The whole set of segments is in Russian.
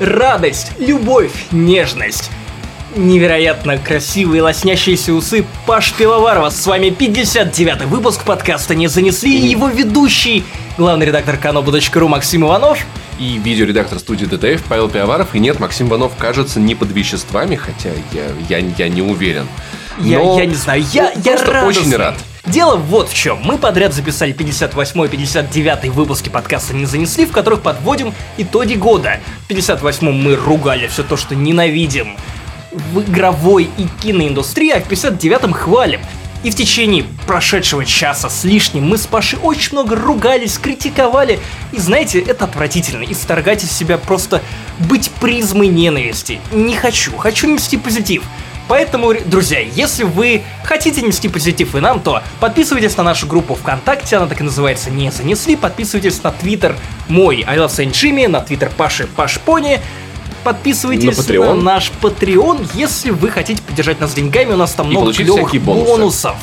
радость, любовь, нежность. Невероятно красивые лоснящиеся усы Паш Пивоварова. С вами 59-й выпуск подкаста «Не занесли» и его ведущий, главный редактор kanobu.ru Максим Иванов. И видеоредактор студии ДТФ Павел Пиаваров. И нет, Максим Иванов кажется не под веществами, хотя я, я, я не уверен. Я, я не знаю, я, я Просто очень рад. Дело вот в чем. Мы подряд записали 58 и 59 выпуски подкаста «Не занесли», в которых подводим итоги года. В 58 мы ругали все то, что ненавидим в игровой и киноиндустрии, а в 59-м хвалим. И в течение прошедшего часа с лишним мы с Пашей очень много ругались, критиковали. И знаете, это отвратительно. Исторгать из себя просто быть призмой ненависти. Не хочу. Хочу нести позитив. Поэтому, друзья, если вы хотите нести позитив и нам, то подписывайтесь на нашу группу ВКонтакте, она так и называется «Не занесли», подписывайтесь на твиттер мой I love Saint Jimmy, на твиттер Паши Паш Пони, подписывайтесь на, на наш Patreon, если вы хотите поддержать нас деньгами, у нас там и много клевых бонусы. бонусов.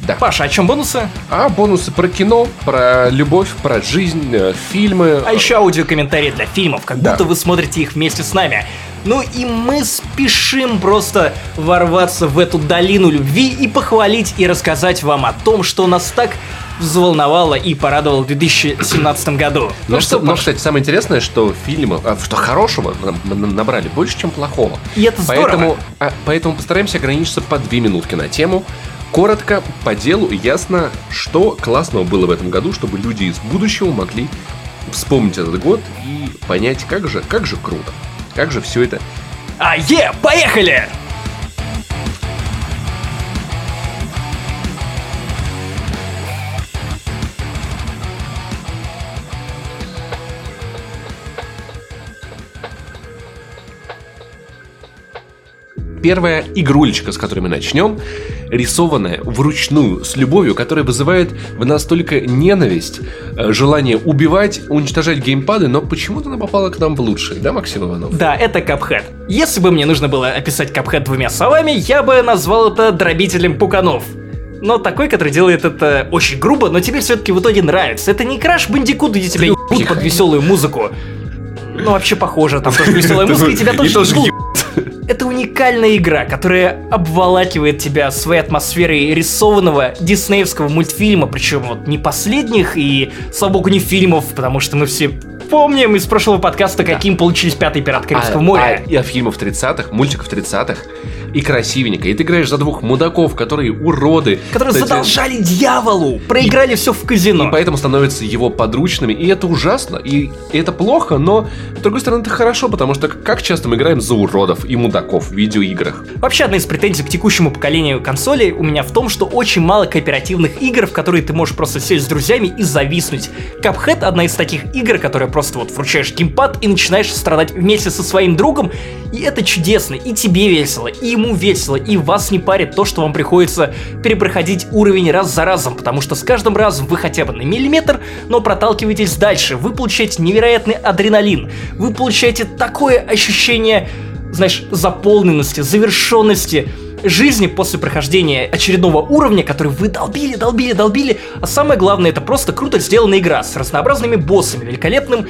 Да. Паша, о чем бонусы? А бонусы про кино, про любовь, про жизнь, э, фильмы. А еще аудиокомментарии для фильмов, как Да. будто вы смотрите их вместе с нами. Ну и мы спешим просто ворваться в эту долину любви и похвалить и рассказать вам о том, что нас так взволновало и порадовало в 2017 году. Но, Ну что, что, но, Паш, кстати, самое интересное, что фильмы, а, что хорошего набрали больше, чем плохого. И это. Поэтому, а, поэтому постараемся ограничиться по две минутки на тему. Коротко, по делу, ясно, что классного было в этом году, чтобы люди из будущего могли вспомнить этот год и понять, как же, как же круто, как же все это А, е, поехали! Первая игрулечка, с которой мы начнем, рисованная вручную, с любовью, которая вызывает в нас только ненависть, э, желание убивать, уничтожать геймпады, но почему-то она попала к нам в лучшие, да, Максим Иванов? Да, это Капхед. Если бы мне нужно было описать Капхед двумя словами, я бы назвал это дробителем пуканов. Но такой, который делает это очень грубо, но тебе все-таки в итоге нравится. Это не краш бандикут, где тебя ебут под веселую музыку. Ну, вообще похоже, там тоже веселая музыка, и тебя тоже ебут. Это уникальная игра, которая обволакивает тебя своей атмосферой рисованного диснеевского мультфильма, причем вот не последних и, слава богу, не фильмов, потому что мы все помним из прошлого подкаста, каким получились «Пятый пират Карибского А- моря». а- и о фильмов 30-х, мультиков 30-х. И красивенько. И ты играешь за двух мудаков, которые уроды. которые Кстати, задолжали дьяволу, проиграли все в казино. И поэтому становятся его подручными. И это ужасно. И это плохо, но с другой стороны это хорошо, потому что как часто мы играем за уродов и мудаков в видеоиграх. Вообще, одна из претензий к текущему поколению консолей у меня в том, что очень мало кооперативных игр, в которые ты можешь просто сесть с друзьями и зависнуть. Cuphead одна из таких игр, которая просто вот вручаешь геймпад и начинаешь страдать вместе со своим другом, и это чудесно, и тебе весело, и ему весело, и вас не парит то, что вам приходится перепроходить уровень раз за разом, потому что с каждым разом вы хотя бы на миллиметр, но проталкиваетесь дальше, вы получаете невероятный адреналин, вы получаете такое ощущение знаешь, заполненности, завершенности жизни после прохождения очередного уровня, который вы долбили, долбили, долбили. А самое главное, это просто круто сделанная игра с разнообразными боссами, великолепным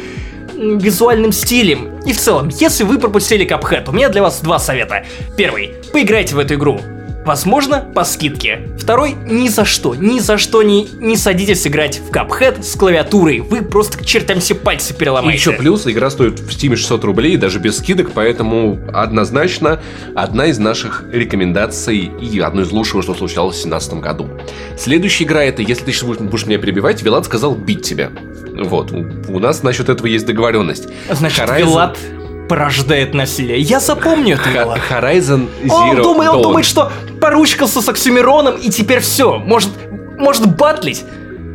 визуальным стилем. И в целом, если вы пропустили Cuphead, у меня для вас два совета. Первый, поиграйте в эту игру. Возможно, по скидке. Второй, ни за что, ни за что не, не садитесь играть в Cuphead с клавиатурой. Вы просто к чертям все пальцы И переломаете. еще плюс, игра стоит в Steam 600 рублей, даже без скидок, поэтому однозначно одна из наших рекомендаций и одно из лучшего, что случалось в 2017 году. Следующая игра это, если ты сейчас будешь, будешь меня перебивать, Вилат сказал бить тебя. Вот, у, у нас насчет этого есть договоренность. Значит, Horizon- Вилат порождает насилие. Я запомню это, Вилат. Horizon Zero Он думает, он Dawn. думает, что поручкался с Оксимироном, и теперь все. Может, может батлить?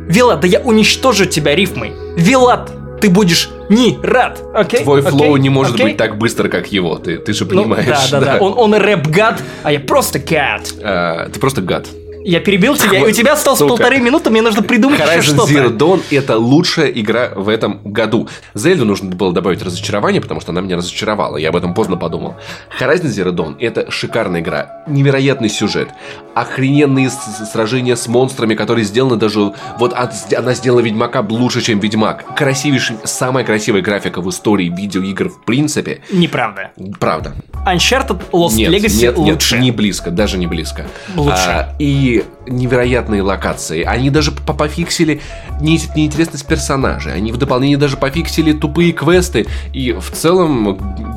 Вилат, да я уничтожу тебя рифмой. Вилат, ты будешь не рад, окей? Твой Окей? флоу не может Окей? быть так быстро, как его, ты, ты же Ну, понимаешь. да, да, да. Он, он рэп-гад, а я просто гад. А, ты просто гад. Я перебил тебя, и у тебя осталось Сука. полторы минуты, мне нужно придумать еще Horizon что-то. Zero Dawn – это лучшая игра в этом году. Зельду нужно было добавить разочарование, потому что она меня разочаровала. Я об этом поздно подумал. Horizon Zero Dawn – это шикарная игра. Невероятный сюжет. Охрененные сражения с монстрами, которые сделаны даже... Вот от- она сделала Ведьмака лучше, чем Ведьмак. Красивейший, самая красивая графика в истории видеоигр в принципе. Неправда. Правда. Uncharted Lost Нет, Legacy нет, нет, лучше. не близко, даже не близко. Лучше. А, и невероятные локации. Они даже по- пофиксили не- неинтересность персонажей. Они в дополнение даже пофиксили тупые квесты. И в целом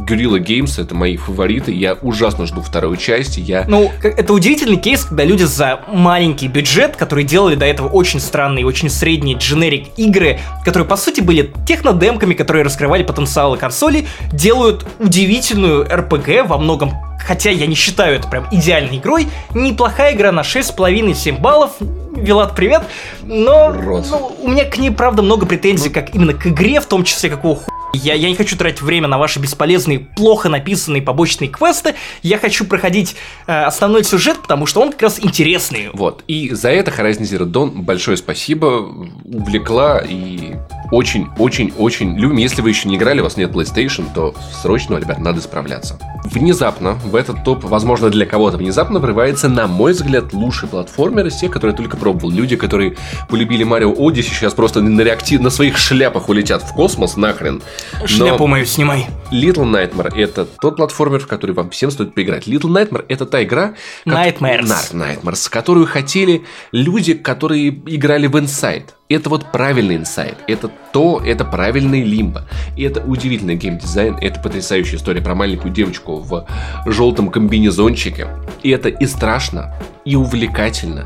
Guerrilla Games это мои фавориты. Я ужасно жду вторую часть. Я Ну, это удивительный кейс, когда люди за маленький бюджет, которые делали до этого очень странные, очень средние дженерик игры, которые по сути были технодемками, которые раскрывали потенциалы консоли, делают удивительную RPG во многом Хотя я не считаю это прям идеальной игрой. Неплохая игра на 6,5-7 баллов. Вилат, привет. Но ну, у меня к ней, правда, много претензий, как именно к игре, в том числе какого ху... Я, я не хочу тратить время на ваши бесполезные, плохо написанные побочные квесты. Я хочу проходить э, основной сюжет, потому что он как раз интересный. Вот. И за это Horizon Zero Dawn большое спасибо. Увлекла и очень-очень-очень любим. Если вы еще не играли, у вас нет PlayStation, то срочно, ребят, надо справляться. Внезапно в этот топ, возможно, для кого-то внезапно врывается, на мой взгляд, лучший платформер из тех, которые я только пробовал. Люди, которые полюбили Марио Odyssey, сейчас просто на, реактив... на своих шляпах улетят в космос нахрен. Но- Шляпу мою снимай. Little Nightmare это тот платформер, в который вам всем стоит поиграть. Little Nightmare это та игра, как- Nightmares. Night- Nightmares, которую хотели люди, которые играли в Inside. Это вот правильный Inside. Это то, это правильный Лимбо. И это удивительный геймдизайн. Это потрясающая история про маленькую девочку в желтом комбинезончике. И это и страшно, и увлекательно,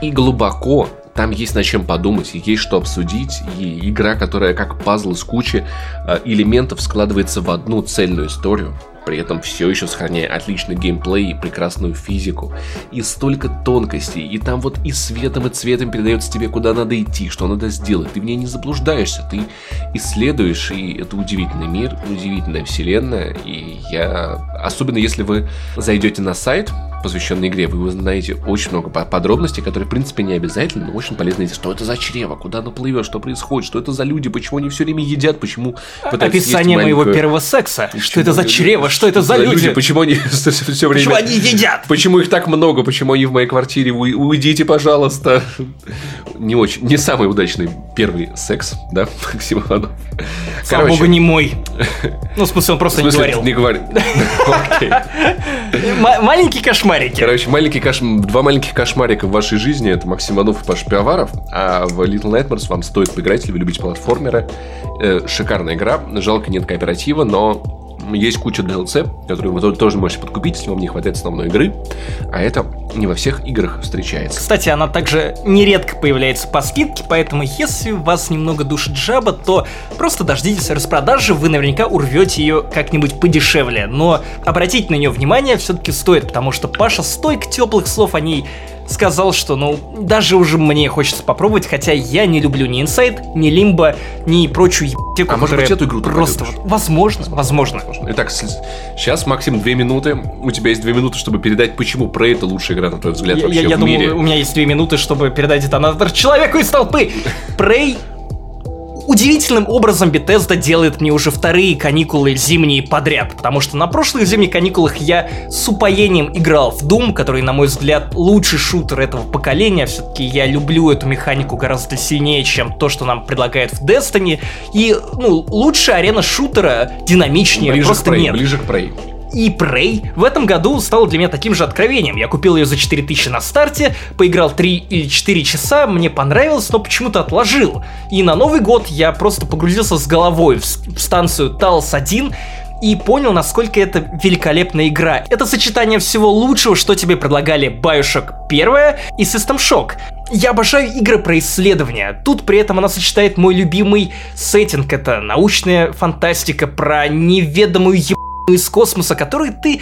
и глубоко. Там есть над чем подумать, есть что обсудить, и игра, которая как пазл из кучи э, элементов складывается в одну цельную историю, при этом все еще сохраняя отличный геймплей и прекрасную физику. И столько тонкостей, и там вот и светом, и цветом передается тебе, куда надо идти, что надо сделать. Ты в ней не заблуждаешься, ты исследуешь, и это удивительный мир, удивительная вселенная, и я... Особенно если вы зайдете на сайт, посвященный игре, вы узнаете очень много по- подробностей, которые, в принципе, не обязательны, но очень полезны. Что это за чрево, куда оно плывет, что происходит, что это за люди, почему они все время едят, почему Описание моего первого секса. Что это за чрево? Что это за люди? Почему они все время... Почему они едят? Почему их так много? Почему они в моей квартире? Вы уйдите, пожалуйста. Не очень, не самый удачный первый секс, да, Максим Иванов. Слава богу, не мой. Ну, в смысле, он просто не говорил. не говорил. Маленькие кошмарики. Короче, маленький кош... два маленьких кошмарика в вашей жизни это Максим Иванов и Паша Пиаваров. А в Little Nightmares вам стоит поиграть, если вы любите платформеры. Э, шикарная игра. Жалко, нет кооператива, но есть куча DLC, которые вы то- тоже можете подкупить, если вам не хватает основной игры. А это не во всех играх встречается. Кстати, она также нередко появляется по скидке, поэтому если вас немного душит жаба, то просто дождитесь распродажи, вы наверняка урвете ее как-нибудь подешевле. Но обратить на нее внимание все-таки стоит, потому что Паша стойк теплых слов о ней сказал, что, ну, даже уже мне хочется попробовать, хотя я не люблю ни Inside, ни Limbo, ни прочую ебтеку, А может быть, эту игру просто... полюбишь? Возможно, возможно. Итак, сейчас, Максим, две минуты. У тебя есть две минуты, чтобы передать, почему Prey это лучшая игра, на твой взгляд, Я, вообще я- я в думаю, мире. у меня есть две минуты, чтобы передать детонатор человеку из толпы. Prey Удивительным образом Bethesda делает мне уже вторые каникулы зимние подряд, потому что на прошлых зимних каникулах я с упоением играл в Doom, который, на мой взгляд, лучший шутер этого поколения. Все-таки я люблю эту механику гораздо сильнее, чем то, что нам предлагает в Destiny. И, ну, лучше арена шутера, динамичнее, ближе просто к Prey, нет. ближе к Prey. И Prey в этом году стала для меня таким же откровением. Я купил ее за 4000 на старте, поиграл 3 или 4 часа, мне понравилось, но почему-то отложил. И на Новый год я просто погрузился с головой в, станцию Talos 1 и понял, насколько это великолепная игра. Это сочетание всего лучшего, что тебе предлагали Bioshock 1 и System Shock. Я обожаю игры про исследования. Тут при этом она сочетает мой любимый сеттинг. Это научная фантастика про неведомую еб из космоса, который ты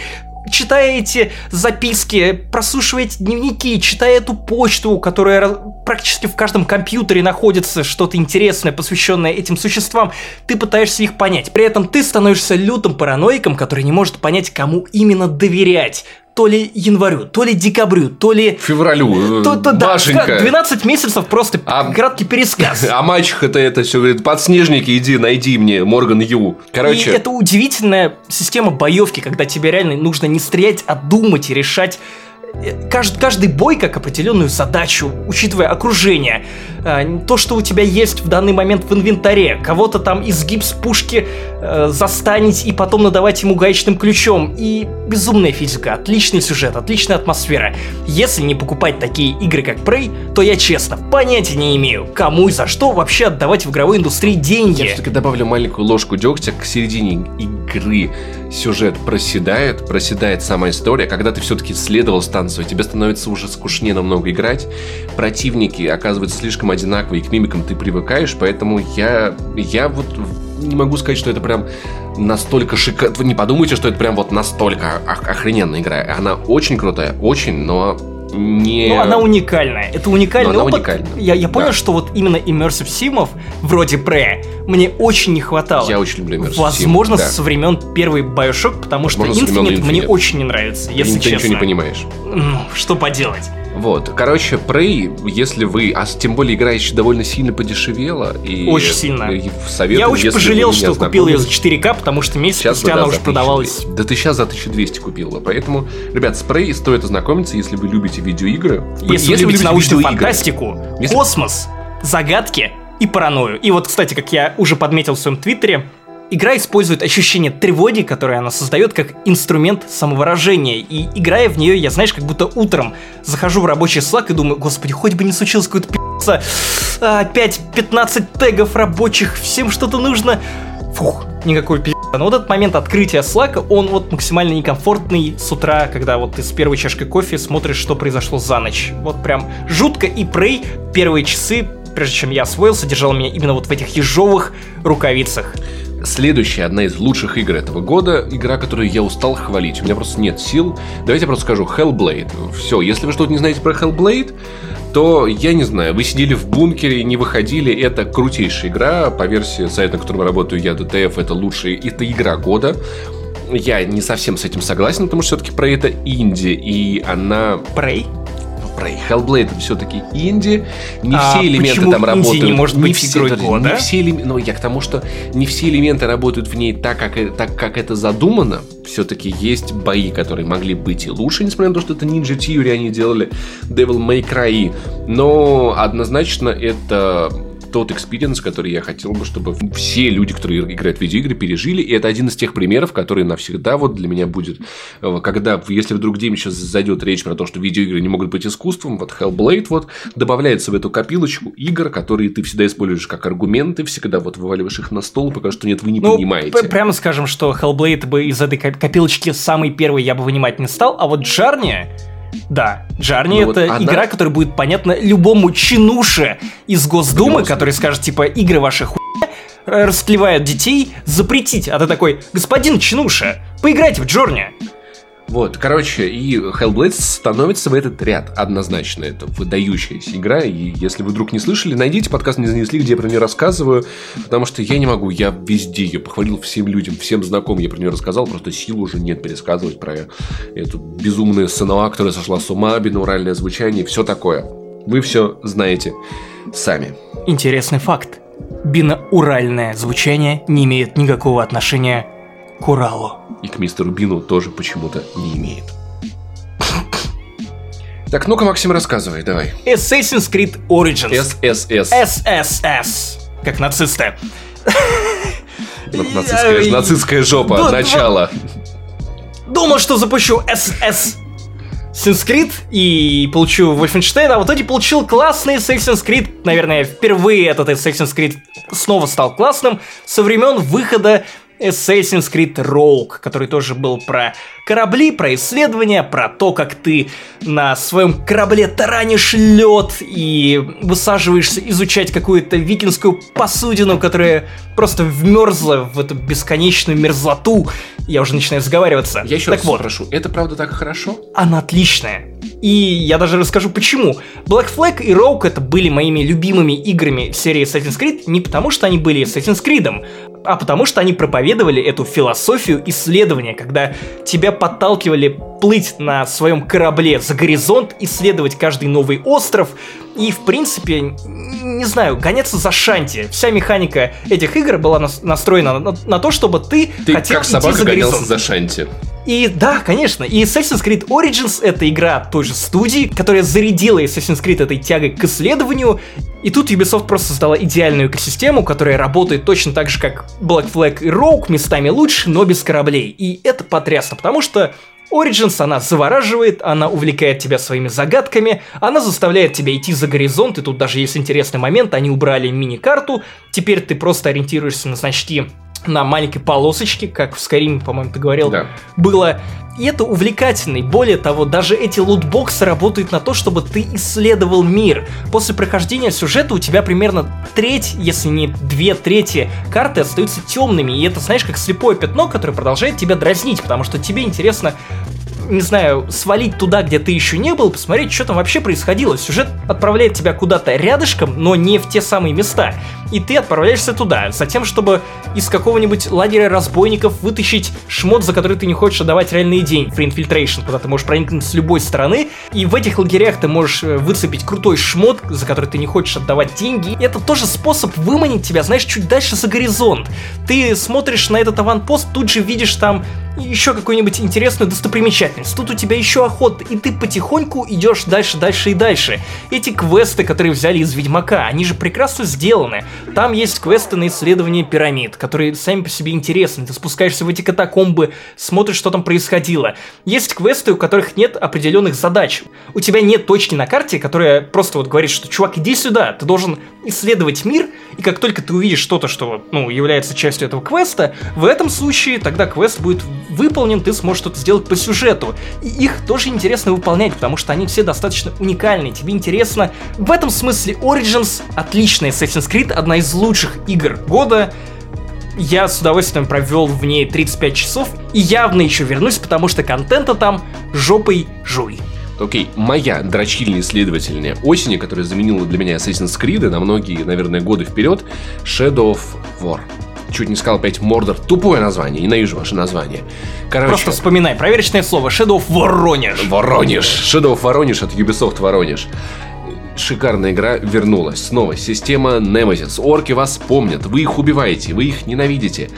читая эти записки, прослушивая эти дневники, читая эту почту, которая практически в каждом компьютере находится что-то интересное, посвященное этим существам, ты пытаешься их понять. При этом ты становишься лютым параноиком, который не может понять, кому именно доверять. То ли январю, то ли декабрю, то ли... Февралю. То, то, да, Машенька. 12 месяцев просто А- краткий пересказ. А мачеха-то это все говорит, подснежники, иди, найди мне, Морган Ю. Короче, И это удивительная система боевки, когда тебе реально нужно не стрелять, а думать и решать э, кажд- каждый бой как определенную задачу, учитывая окружение, э, то, что у тебя есть в данный момент в инвентаре, кого-то там изгиб с пушки э, застанить и потом надавать ему гаечным ключом. И безумная физика, отличный сюжет, отличная атмосфера. Если не покупать такие игры, как Prey, то я честно понятия не имею, кому и за что вообще отдавать в игровой индустрии деньги. Я все-таки добавлю маленькую ложку дегтя к середине игры. Сюжет проседает, проседает сама история. Когда ты все-таки следовал станцию, тебе становится уже скучнее намного играть. Противники оказываются слишком одинаковые, и к мимикам ты привыкаешь, поэтому я, я вот не могу сказать, что это прям настолько шикарно. Вы не подумайте, что это прям вот настолько ох- охрененная игра. Она очень крутая, очень, но не... Ну, она уникальная. Это уникальный Но она опыт. уникальна. Я, я понял, Да. что вот именно иммерсив симов, вроде Prey, мне очень не хватало. Я очень люблю Immersive Возможно, Sim, да. со времен первой Bioshock, потому что Возможно, со времен Infinite мне Infinite. очень не нравится, если Ты честно. ничего не понимаешь. Ну, что поделать. Вот, короче, Prey, если вы, а тем более игра еще довольно сильно подешевела. И, Очень сильно. и советую, я очень если пожалел, что купил ее за ознакомились, 4К, потому что месяц Сейчас спустя да, она уже продавалась. 1200. Да ты сейчас за 1200 купила. Поэтому, ребят, с Prey стоит ознакомиться, если вы любите видеоигры. Если, вы любите научную видеоигры. фантастику, Если- космос, загадки и паранойю. И вот, кстати, как я уже подметил в своем твиттере, игра использует ощущение тревоги, которое она создает как инструмент самовыражения. И играя в нее, я, знаешь, как будто утром захожу в рабочий слаг и думаю, господи, хоть бы не случилось какой-то пи***ца. Опять 15 тегов рабочих, всем что-то нужно. Фух, никакой пи***. Но вот этот момент открытия слака, он вот максимально некомфортный с утра, когда вот ты с первой чашкой кофе смотришь, что произошло за ночь. Вот прям жутко и Prey первые часы, прежде чем я освоился, держал меня именно вот в этих ежовых рукавицах. Следующая, одна из лучших игр этого года, игра, которую я устал хвалить. У меня просто нет сил. Давайте я просто скажу Hellblade. Все, если вы что-то не знаете про Hellblade, то, я не знаю, вы сидели в бункере, не выходили, это крутейшая игра. По версии сайта, на котором работаю я, DTF, это лучшая, это игра года. Я не совсем с этим согласен, потому что все-таки про это инди, и она Prey? Про Hellblade это все-таки инди, не А все элементы там работают. не может быть все, игрой года? Не все элементы, ну я к тому, что не все элементы работают в ней так, как, э- так, как это задумано. Все-таки есть бои, которые могли быть и лучше, несмотря на то, что это Ninja Theory, они делали Devil May Cry. Но однозначно это тот experience, который я хотел бы, чтобы все люди, которые играют в видеоигры, пережили. И это один из тех примеров, который навсегда вот для меня будет, э, когда, если вдруг где-нибудь сейчас зайдет речь про то, что видеоигры не могут быть искусством, вот Hellblade вот добавляется в эту копилочку игр, которые ты всегда используешь как аргументы, всегда вот вываливаешь их на стол, пока что нет, вы не Ну, понимаете. прямо скажем, что Hellblade бы из этой коп- копилочки самый первый я бы вынимать не стал, а вот Джарни... Да, Джарни Ну вот это она- игра, которая будет понятна любому чинуше из Госдумы, который скажет, типа, игры ваши хуйня, э, растлевают детей, запретить. А ты такой, господин чинуша, поиграйте в Джорни. Вот, короче, и Hellblade становится в этот ряд однозначно. Это выдающаяся игра, и если вы вдруг не слышали, найдите подкаст «Не занесли», где я про нее рассказываю, потому что я не могу, я везде ее похвалил всем людям, всем знакомым я про нее рассказал, просто сил уже нет пересказывать про эту безумную СНОА, которая сошла с ума, бинуральное звучание, все такое. Вы все знаете сами. Интересный факт. Бинауральное звучание не имеет никакого отношения к Уралу. И к мистеру Бину тоже почему-то не имеет. Так, ну-ка, Максим, рассказывай, давай. Assassin's Creed Origins. ССС. ССС. Как нацисты. Вот Нацистская, нацистская жопа, Да, начало. Думал, что запущу SS Assassin's Creed и получу Wolfenstein, а в итоге получил классный Assassin's Creed. Наверное, впервые этот Assassin's Creed снова стал классным со времен выхода Assassin's Creed Rogue, который тоже был про корабли, про исследования, про то, как ты на своем корабле таранишь лед и высаживаешься изучать какую-то викинскую посудину, которая просто вмерзла в эту бесконечную мерзлоту. Я уже начинаю сговариваться. Я еще так раз вот, спрошу, это правда так хорошо? она отличная. И я даже расскажу почему. Black Flag и Rogue это были моими любимыми играми серии Assassin's Creed не потому, что они были Assassin's Creed, а потому что они проповедовали эту философию исследования, когда тебя подталкивали плыть на своем корабле за горизонт, исследовать каждый новый остров и, в принципе, не знаю, гоняться за шанти. Вся механика этих игр была настроена на, на то, чтобы ты, ты хотел как собака идти за горизонт. за шанти. И да, конечно, и Assassin's Creed Origins это игра той же студии, которая зарядила Assassin's Creed этой тягой к исследованию, и тут Ubisoft просто создала идеальную экосистему, которая работает точно так же, как Black Flag и Rogue, местами лучше, но без кораблей. И это потрясно, потому что Origins, она завораживает, она увлекает тебя своими загадками, она заставляет тебя идти за горизонт, и тут даже есть интересный момент, они убрали мини-карту, теперь ты просто ориентируешься на значки на маленькой полосочке, как в Скайриме, по-моему, ты говорил, да. было. И это увлекательно. И более того, даже эти лутбоксы работают на то, чтобы ты исследовал мир. После прохождения сюжета у тебя примерно треть, если не две трети карты остаются темными. И это, знаешь, как слепое пятно, которое продолжает тебя дразнить, потому что тебе интересно не знаю, свалить туда, где ты еще не был, посмотреть, что там вообще происходило. Сюжет отправляет тебя куда-то рядышком, но не в те самые места. И ты отправляешься туда, затем, чтобы из какого-нибудь лагеря разбойников вытащить шмот, за который ты не хочешь отдавать реальные деньги. Free Infiltration, куда ты можешь проникнуть с любой стороны. И в этих лагерях ты можешь э, выцепить крутой шмот, за который ты не хочешь отдавать деньги. И это тоже способ выманить тебя, знаешь, чуть дальше за горизонт. Ты смотришь на этот аванпост, тут же видишь там еще какую-нибудь интересную достопримечательность. Тут у тебя еще охота, и ты потихоньку идешь дальше, дальше и дальше. Эти квесты, которые взяли из Ведьмака, они же прекрасно сделаны. Там есть квесты на исследование пирамид, которые сами по себе интересны. Ты спускаешься в эти катакомбы, смотришь, что там происходило. Есть квесты, у которых нет определенных задач. У тебя нет точки на карте, которая просто вот говорит, что чувак, иди сюда, ты должен исследовать мир, и как только ты увидишь что-то, что, ну, является частью этого квеста, в этом случае тогда квест будет выполнен, ты сможешь что-то сделать по сюжету. И их тоже интересно выполнять, потому что они все достаточно уникальные. Тебе интересно. В этом смысле Origins отличная Assassin's Creed, одна из лучших игр года. Я с удовольствием провел в ней 35 часов и явно еще вернусь, потому что контента там жопой жуй. Окей, okay. моя дрочильная исследовательная осени, которая заменила для меня Assassin's Creed на многие, наверное, годы вперед, Shadow of War чуть не сказал опять Мордор. Тупое название, ненавижу ваше название. Короче, Просто вспоминай, проверочное слово. Shadow of Воронеж. Воронеж. Shadow of Воронеж от Ubisoft Воронеж шикарная игра вернулась. Снова система Nemesis. Орки вас помнят, вы их убиваете, вы их ненавидите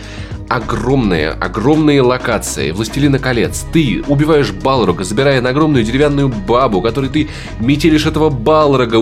огромные, огромные локации Властелина колец. Ты убиваешь Балрога, забирая на огромную деревянную бабу, которой ты метелишь этого Балрога,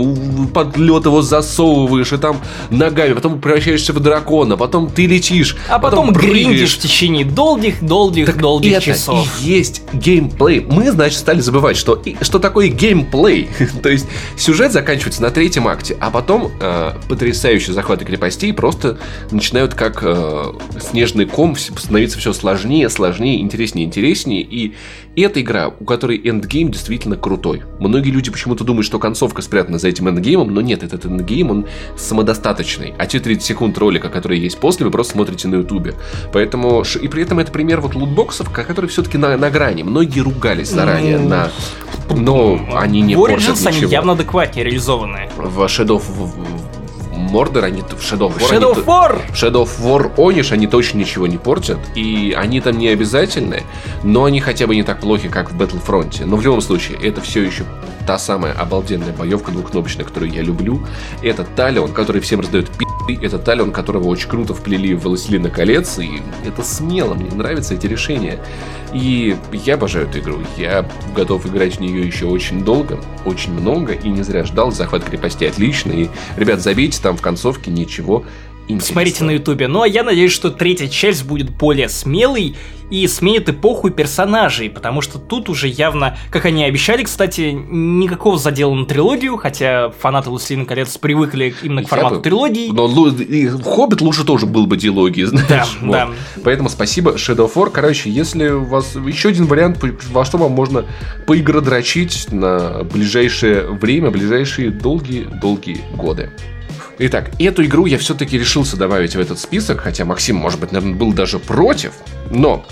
под лед его засовываешь, и там ногами, потом превращаешься в дракона, потом ты летишь, а потом, потом гриндишь в течение долгих, долгих, так долгих это часов. И есть геймплей. Мы, значит, стали забывать, что, что такое геймплей. То есть сюжет заканчивается на третьем акте, а потом э, потрясающие захваты крепостей просто начинают как э, снежный ком становится все сложнее, сложнее, интереснее, интереснее. И эта игра, у которой endgame действительно крутой. Многие люди почему-то думают, что концовка спрятана за этим endgame ом, но нет, этот endgame, он самодостаточный. А те 30 секунд ролика, которые есть после, вы просто смотрите на ютубе. Поэтому, и при этом это пример вот лутбоксов, которые все-таки на, на грані. Многие ругались заранее mm. на... Но они не Origins они явно адекватнее реализованы. В Shadow Мордор, они в Shadow of War... Shadow of War! Они, Shadow of War Ониш, они точно ничего не портят, и они там не обязательны, но они хотя бы не так плохи, как в Battlefront. Но в любом случае, это все еще та самая обалденная боевка двухкнопочная, которую я люблю. Это Талион, который всем раздает пи***, это Талион, которого очень круто вплели в Властелина колец, и это смело, мне нравятся эти решения. И я обожаю эту игру. Я готов играть в нее еще очень долго, очень много, и не зря ждал. Захват крепости отличный. И, ребят, забейте там в концовке ничего Интересно. Смотрите на ютубе. Ну а я надеюсь, что третья часть будет более смелой и сменит эпоху персонажей, потому что тут уже явно, как они обещали, кстати, никакого задела на трилогию, хотя фанаты «Властелина колец» привыкли именно к формату бы, трилогии. Но «Хоббит» лучше тоже был бы диалогией, знаешь. Да, вот. да. Поэтому спасибо, Shadow of War. Короче, если у вас еще один вариант, во что вам можно поигродрочить на ближайшее время, ближайшие долгие-долгие годы. Итак, эту игру я все-таки решился добавить в этот список, хотя Максим, может быть, наверное, был даже против, но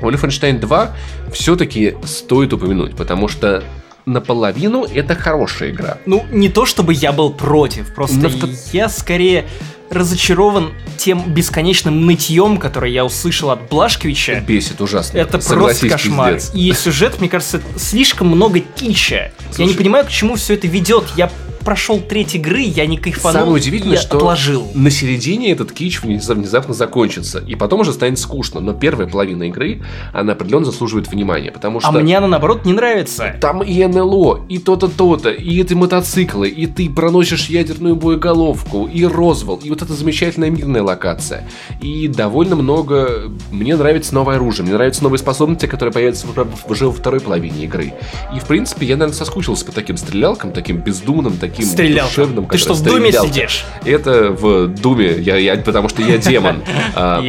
Wolfenstein 2 все-таки стоит упомянуть, потому что наполовину это хорошая игра. Ну, не то чтобы я был против, просто Но в- я скорее разочарован тем бесконечным нытьем, которое я услышал от Блашковича. Бесит ужасно. Это Согласись, просто кошмар. пиздец. И сюжет, мне кажется, слишком много кича. я не Слушай. понимаю, к чему все это ведет. Я прошел треть игры, я не кайфанул. Самое удивительное, что отложил. на середине этот кич внезап- внезапно закончится, и потом уже станет скучно. Но первая половина игры, она определенно заслуживает внимания, потому что... А мне она, наоборот, не нравится. Там и НЛО, и то-то, то-то, и эти мотоциклы, и ты проносишь ядерную боеголовку, и Розвал, и вот эта замечательная мирная локация. И довольно много... Мне нравится новое оружие, мне нравятся новые способности, которые появятся уже во второй половине игры. И, в принципе, я, наверное, соскучился по таким стрелялкам, таким бездумным, таким Стрелял. душевным. Ты что, в Думе сидишь? Это в Думе, я, я, потому что я демон. А.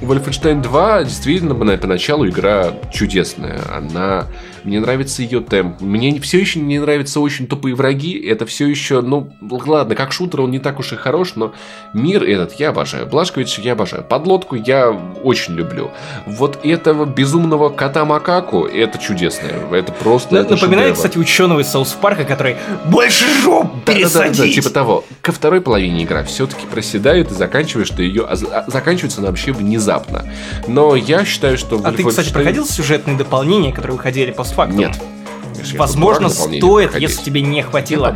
Wolfenstein 2 действительно на- поначалу игра чудесная. Она мне нравится ее темп. Мне все еще не нравятся очень тупые враги. Это все еще, ну, ладно, как шутер он не так уж и хорош, но мир этот я обожаю. Блашкович я обожаю. Подлодку я очень люблю. Вот этого безумного кота Макаку это чудесное. Это просто. Это Напоминает, шедевр. кстати, ученого из Саус Парка, который больше жоп пересадить. типа того. Ко второй половине игра все-таки проседает и заканчиваешь ты ее, а за- заканчивается она вообще внезапно. Но я считаю, что... А ты, кстати, Wolfenstein- проходил сюжетные дополнения, которые выходили постфактум? Нет. Конечно, Возможно, стоит, проходить. если тебе не хватило.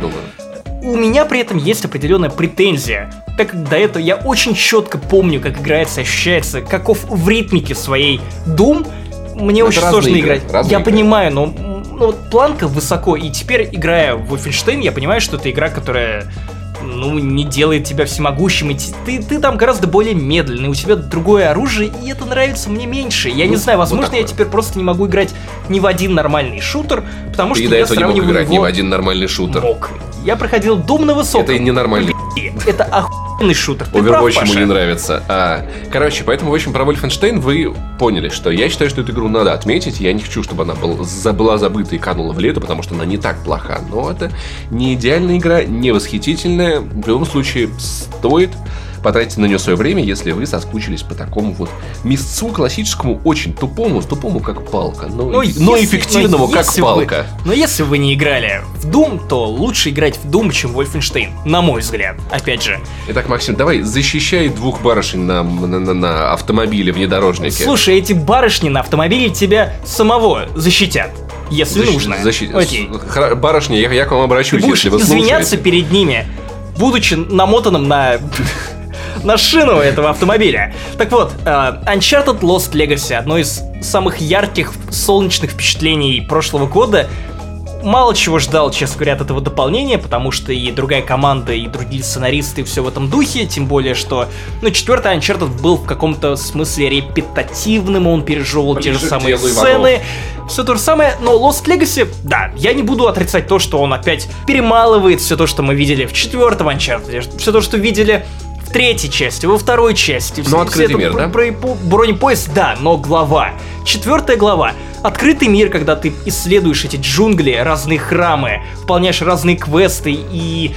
У меня при этом есть определенная претензия. Так как до этого я очень четко помню, как играется, ощущается, каков в ритмике своей Doom, мне Это очень сложно игры, играть. разные я игры. понимаю, но м, ну, вот планка высоко, и теперь, играя в Wolfenstein, я понимаю, что это игра, которая ну, не делает тебя всемогущим, и ты, ты там гораздо более медленный, у тебя другое оружие, и это нравится мне меньше. Я не Ну, знаю, вот возможно, я такое. теперь просто не могу играть ни в один нормальный шутер, потому Ты что я этого не мог сравниваю играть ни его... в один нормальный шутер. Мог. Я проходил Doom на высоком. Это ненормальный Это охуенный шутер. Ты прав, Overwatch ему Паша. не нравится. А, короче, поэтому, в общем, про Wolfenstein вы поняли, что я считаю, что эту игру надо отметить. Я не хочу, чтобы она был, была забыта и канула в лето, потому что она не так плоха. Но это не идеальная игра, не восхитительная. В любом случае, стоит потратить на нее свое время, если вы соскучились по такому вот мясцу классическому, очень тупому, тупому как палка, но, Ну, но если- эффективному но как если палка. Вы, но если вы не играли в Doom, то лучше играть в Doom, чем в Wolfenstein. На мой взгляд. Опять же. Итак, Максим, давай защищай двух барышень на, на, на- на автомобиле внедорожнике. Слушай, эти барышни на автомобиле тебя самого защитят. Если Защи- нужно. защи- Окей. Хра- Барышня, я, я к вам Ты обращусь, будешь если вы извиняться слушаете. перед ними, будучи намотанным на на шину этого автомобиля. Так вот, э, Uncharted Lost Legacy, одно из самых ярких солнечных впечатлений прошлого года. Мало чего ждал, честно говоря, от этого дополнения, потому что и другая команда, и другие сценаристы все в этом духе, тем более, что, ну, четвертый Uncharted был в каком-то смысле репетативным, он пережевывал те же самые сцены, все то же самое, но Lost Legacy, да, я не буду отрицать то, что он опять перемалывает все то, что мы видели в четвертом Uncharted, все то, что видели в третьей части, во второй части. Ну, все- открытый все это мир, да? про бронепоезд, да, но глава. Четвертая глава. Открытый мир, когда ты исследуешь эти джунгли, разные храмы, выполняешь разные квесты и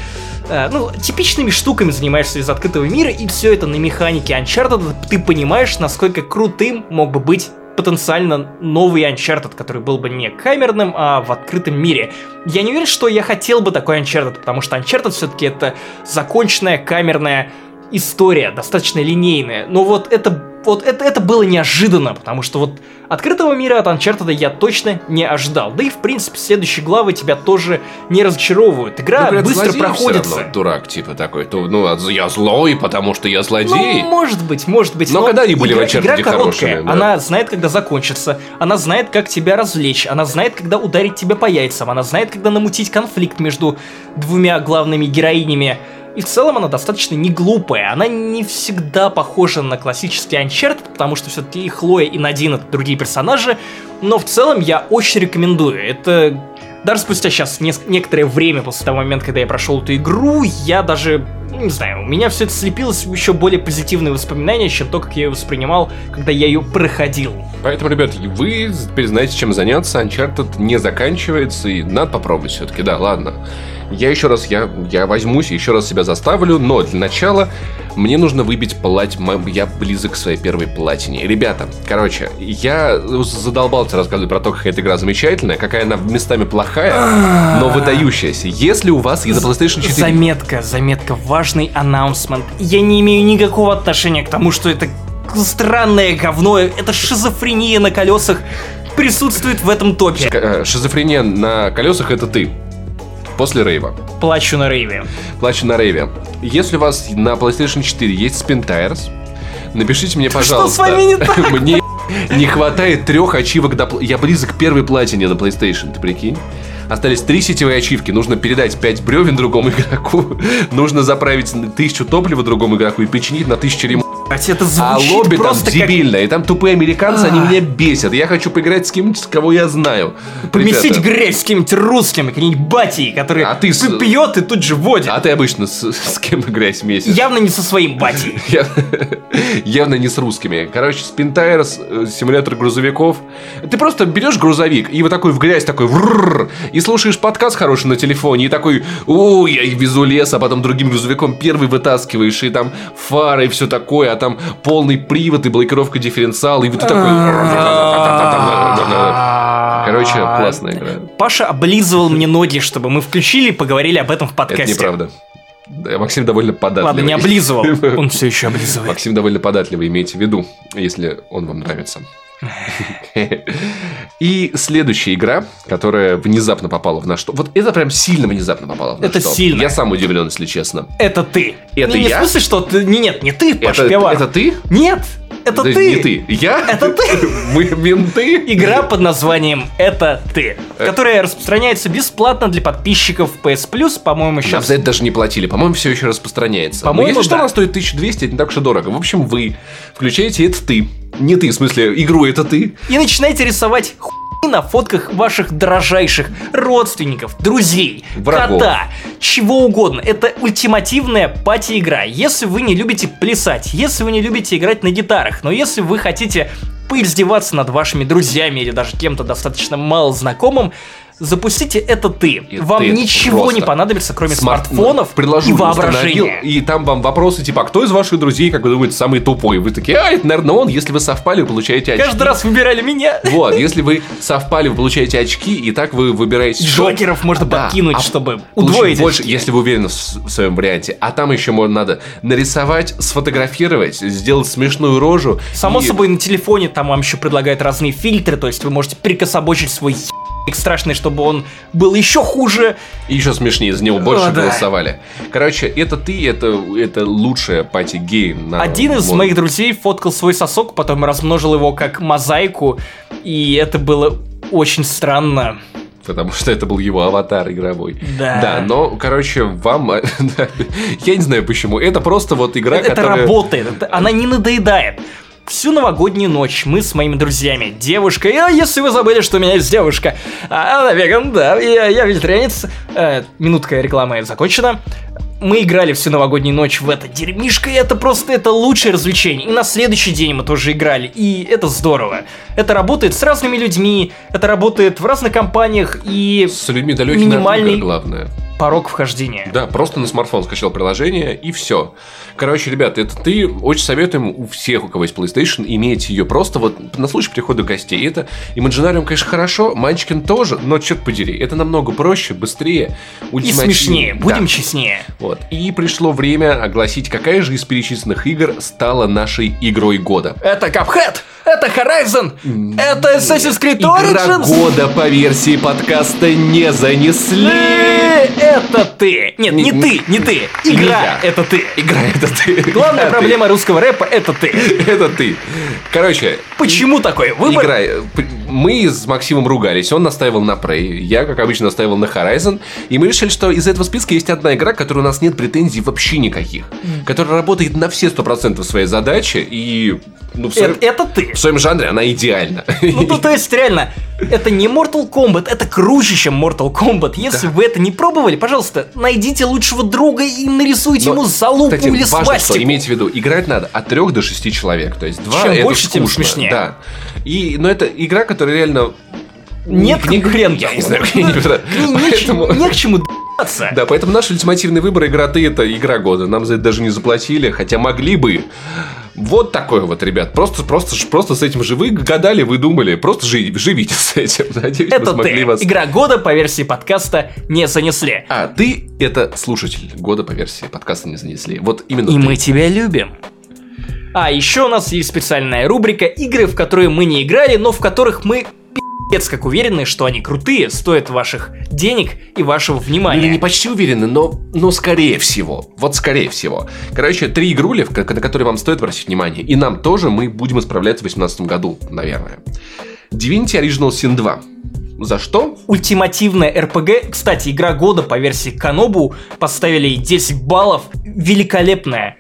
э, ну, типичными штуками занимаешься из открытого мира, и все это на механике Uncharted, ты понимаешь, насколько крутым мог бы быть потенциально новый Uncharted, который был бы не камерным, а в открытом мире. Я не уверен, что я хотел бы такой Uncharted, потому что Uncharted все-таки это законченная камерная история, достаточно линейная. Но вот это, вот это, это было неожиданно, потому что вот открытого мира от Uncharted я точно не ожидал. Да и в принципе следующие главы тебя тоже не разочаровывают. Игра Ну, быстро проходится. равно дурак, типа такой. То, ну, а я злой, потому что я злодей. Ну, может быть, может быть. Но когда они были в игра, Uncharted игра короткая, хорошими, да. она знает, когда закончится, она знает, как тебя развлечь, она знает, когда ударить тебя по яйцам, она знает, когда намутить конфликт между двумя главными героинями. И в целом она достаточно не глупая, она не всегда похожа на классический Uncharted, потому что все-таки и Хлоя, и Надин это другие персонажи, но в целом я очень рекомендую. Это даже спустя сейчас некоторое время после того момента, когда я прошел эту игру, я даже не знаю, у меня все это слепилось в еще более позитивные воспоминания, чем то, как я ее воспринимал, когда я ее проходил. Поэтому, ребят, вы теперь знаете, чем заняться. Uncharted не заканчивается, и надо попробовать все-таки, да, ладно. Я еще раз, я, я возьмусь, еще раз себя заставлю, но для начала мне нужно выбить плать, я близок к своей первой платине. Ребята, короче, я задолбался рассказывать про то, как эта игра замечательная, какая она местами плохая, но выдающаяся. Если у вас из-за PlayStation 4... Заметка, заметка, важный анонсмент. Я не имею никакого отношения к тому, что это странное говно, это шизофрения на колесах присутствует в этом топе. Э, шизофрения на колесах это ты после рейва. Плачу на рейве. Плачу на рейве. Если у вас на PlayStation 4 есть Spin Tires, напишите мне, пожалуйста. Что с вами не так? Мне не хватает трех ачивок до... Я близок к первой платине на PlayStation, ты прикинь? Остались три сетевые ачивки. Нужно передать 5 бревен другому игроку. Нужно заправить тысячу топлива другому игроку и починить на тысячу ремонтов. Это а лобби там. Как... И там тупые американцы, они меня бесят. Я хочу поиграть с кем-нибудь, кого я знаю. Поместить грязь с кем-нибудь русским, каким-нибудь батей, который а ты с... пьет и тут же водит. А ты обычно с, с кем грязь месяц? Явно не со своим батей. Явно не с русскими. Короче, Спинтайрс, э, симулятор грузовиков. Ты просто берешь грузовик и вот такой в грязь такой и слушаешь подкаст хороший на телефоне и такой, о, я везу лес, а потом другим грузовиком первый вытаскиваешь и там фары и все такое, а там полный привод и блокировка дифференциала, и вот ты такой... Короче, классная игра. Паша облизывал мне ноги, чтобы мы включили и поговорили об этом в подкасте. Это неправда. Максим довольно податливый. Ладно, не облизывал, он все еще облизывает. Максим довольно податливый, имейте в виду, если он вам нравится. И следующая игра, которая внезапно попала в наш топ. Вот это прям сильно внезапно попала в наш это топ. сильно. Я сам удивлен, если честно. Это ты. Это не, я? Не в смысле, что ты... Не, нет, не ты, Паш это, Пивар. Это ты? Нет, это да, ты. Не ты. Я? Это ты. Мы менты. Игра под названием «Это ты», э. которая распространяется бесплатно для подписчиков PS Plus, по-моему, сейчас... Нам за это даже не платили. По-моему, все еще распространяется. По-моему, если да. что, она стоит 1200, это не так уж и дорого. В общем, вы включаете «Это ты». Не ты, в смысле, игру «Это ты». И начинаете рисовать ху на фотках ваших дорожайших родственников, друзей, Врагов. кота, чего угодно. Это ультимативная пати-игра. Если вы не любите плясать, если вы не любите играть на гитарах, но если вы хотите поиздеваться над вашими друзьями или даже кем-то достаточно мало знакомым, запустите это ты. И вам ты ничего не понадобится, кроме Смарт... смартфонов и воображения. И там вам вопросы типа, а кто из ваших друзей, как вы думаете, самый тупой? Вы такие, а, это, наверное, он. Если вы совпали, вы получаете очки. Каждый раз выбирали меня. Вот, если вы совпали, вы получаете очки, и так вы выбираете... Джокеров можно да, подкинуть, а чтобы удвоить больше, если вы уверены в своем варианте. А там еще можно надо нарисовать, сфотографировать, сделать смешную рожу. Само и... собой, на телефоне там вам еще предлагают разные фильтры, то есть вы можете прикособочить свой страшный, чтобы он был еще хуже. И еще смешнее, за него больше О, да. голосовали. Короче, это ты, это, это лучшая party game. На Один из моих друзей фоткал свой сосок, потом размножил его как мозаику, и это было очень странно потому что это был его аватар игровой. Да. Да, но, короче, вам... я не знаю почему. Это просто вот игра, это, которая... Это работает, она не надоедает всю новогоднюю ночь мы с моими друзьями, девушкой, а если вы забыли, что у меня есть девушка, а, она веган, да, я, я вегетарианец, э, минутка рекламы закончена, мы играли всю новогоднюю ночь в это дерьмишко, и это просто это лучшее развлечение. И на следующий день мы тоже играли, и это здорово. Это работает с разными людьми, это работает в разных компаниях, и... С людьми далекими минимальный... от главное порог вхождения. Да, просто на смартфон скачал приложение и все. Короче, ребят, это ты очень советуем у всех, у кого есть PlayStation, иметь ее просто вот на случай прихода гостей. Это Imaginarium, конечно, хорошо, Манчкин тоже, но черт подери, это намного проще, быстрее, И смешнее, будем да. честнее. Вот. И пришло время огласить, какая же из перечисленных игр стала нашей игрой года. Это Cuphead! Это Horizon! Это Assassin's Creed Origins! Игра года по версии подкаста не занесли! Это ты! Нет, не ты, не ты! Игра — это ты! Игра — это ты! Главная проблема русского рэпа — это ты! Это ты! Короче... Почему такой выбор? Игра... Мы с Максимом ругались, он настаивал на Prey, я, как обычно, настаивал на Horizon, и мы решили, что из этого списка есть одна игра, которой у нас нет претензий вообще никаких, которая работает на все 100% своей задачи, и Ну, в Это, своем, это ты. в своем жанре она идеальна. Ну, то, то есть, реально, это не Mortal Kombat, это круче, чем Mortal Kombat. Если вы это не пробовали, пожалуйста, найдите лучшего друга и нарисуйте Но, ему залупу Кстати, или важно, свастику. что имейте в виду, играть надо от 3 до 6 человек. То есть 2 Чем это больше, тем скучно. смешнее. Да. И, но это игра, которая реально... Нет не- конкурентов. Я не знаю, я не ней не, не к чему. Да, поэтому наш ультимативный выбор игра ты это игра года. Нам за это даже не заплатили, хотя могли бы. Вот такое вот, ребят. Просто, просто, просто с этим же вы гадали, вы думали. Просто жи- живите с этим. Надеюсь, мы Это смогли ты. вас... Игра года по версии подкаста не занесли. А, ты это слушатель года по версии подкаста не занесли. Вот именно И ты. мы тебя любим. А еще у нас есть специальная рубрика игры, в которые мы не играли, но в которых мы пи***ц как уверены, что они крутые, стоят ваших денег и вашего внимания. Или не почти уверены, но, но скорее всего. Вот скорее всего. Короче, три игрули, на которые вам стоит обратить внимание. И нам тоже мы будем исправлять в 2018 году, наверное. Divinity Original Sin 2. За что? Ультимативная РПГ. Кстати, игра года по версии Канобу поставили ей 10 баллов. Великолепная.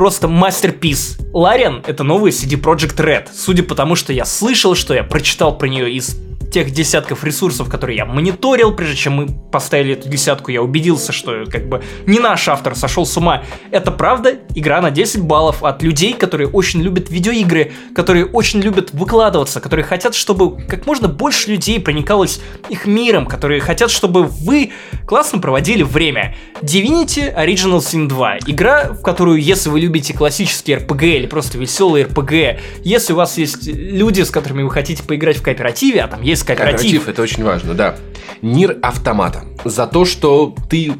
Просто мастерпис. Лариан — это новый CD Projekt Red. Судя по тому, что я слышал, что я прочитал про нее из тех десятков ресурсов, которые я мониторил, прежде чем мы поставили эту десятку, я убедился, что как бы не наш автор сошел с ума. Это правда игра на 10 баллов от людей, которые очень любят видеоигры, которые очень любят выкладываться, которые хотят, чтобы как можно больше людей проникалось их миром, которые хотят, чтобы вы классно проводили время. Divinity Original Sin 2. Игра, в которую, если вы любите классические RPG или просто веселые RPG, если у вас есть люди, с которыми вы хотите поиграть в кооперативе, а там есть кооператив, Кооператив, это очень важно, да. Нир автомата. За то, что ты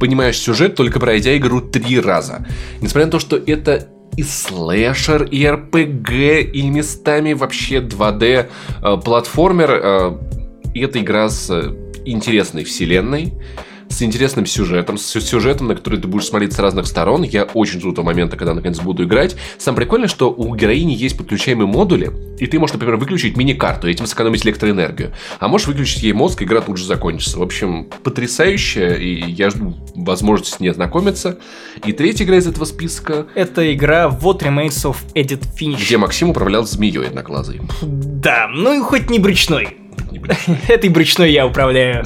понимаешь сюжет, только пройдя игру три раза. Несмотря на то, что это и слэшер, и РПГ, и местами вообще 2D э, платформер. э, и это игра с э, интересной вселенной, с интересным сюжетом, с сю- сюжетом, на который ты будешь смотреть с разных сторон. Я очень жду того момента, когда наконец буду играть. Самое прикольное, что у героини есть подключаемые модули, и ты можешь, например, выключить мини-карту, этим сэкономить электроэнергию. А можешь выключить ей мозг, и игра тут же закончится. В общем, потрясающе, и я жду возможности с ней ознакомиться. И третья игра из этого списка, это игра What Remains of Edith Finch. где Максим управлял змеей одноглазой. Да, ну и хоть не брючной. Этой брючной я управляю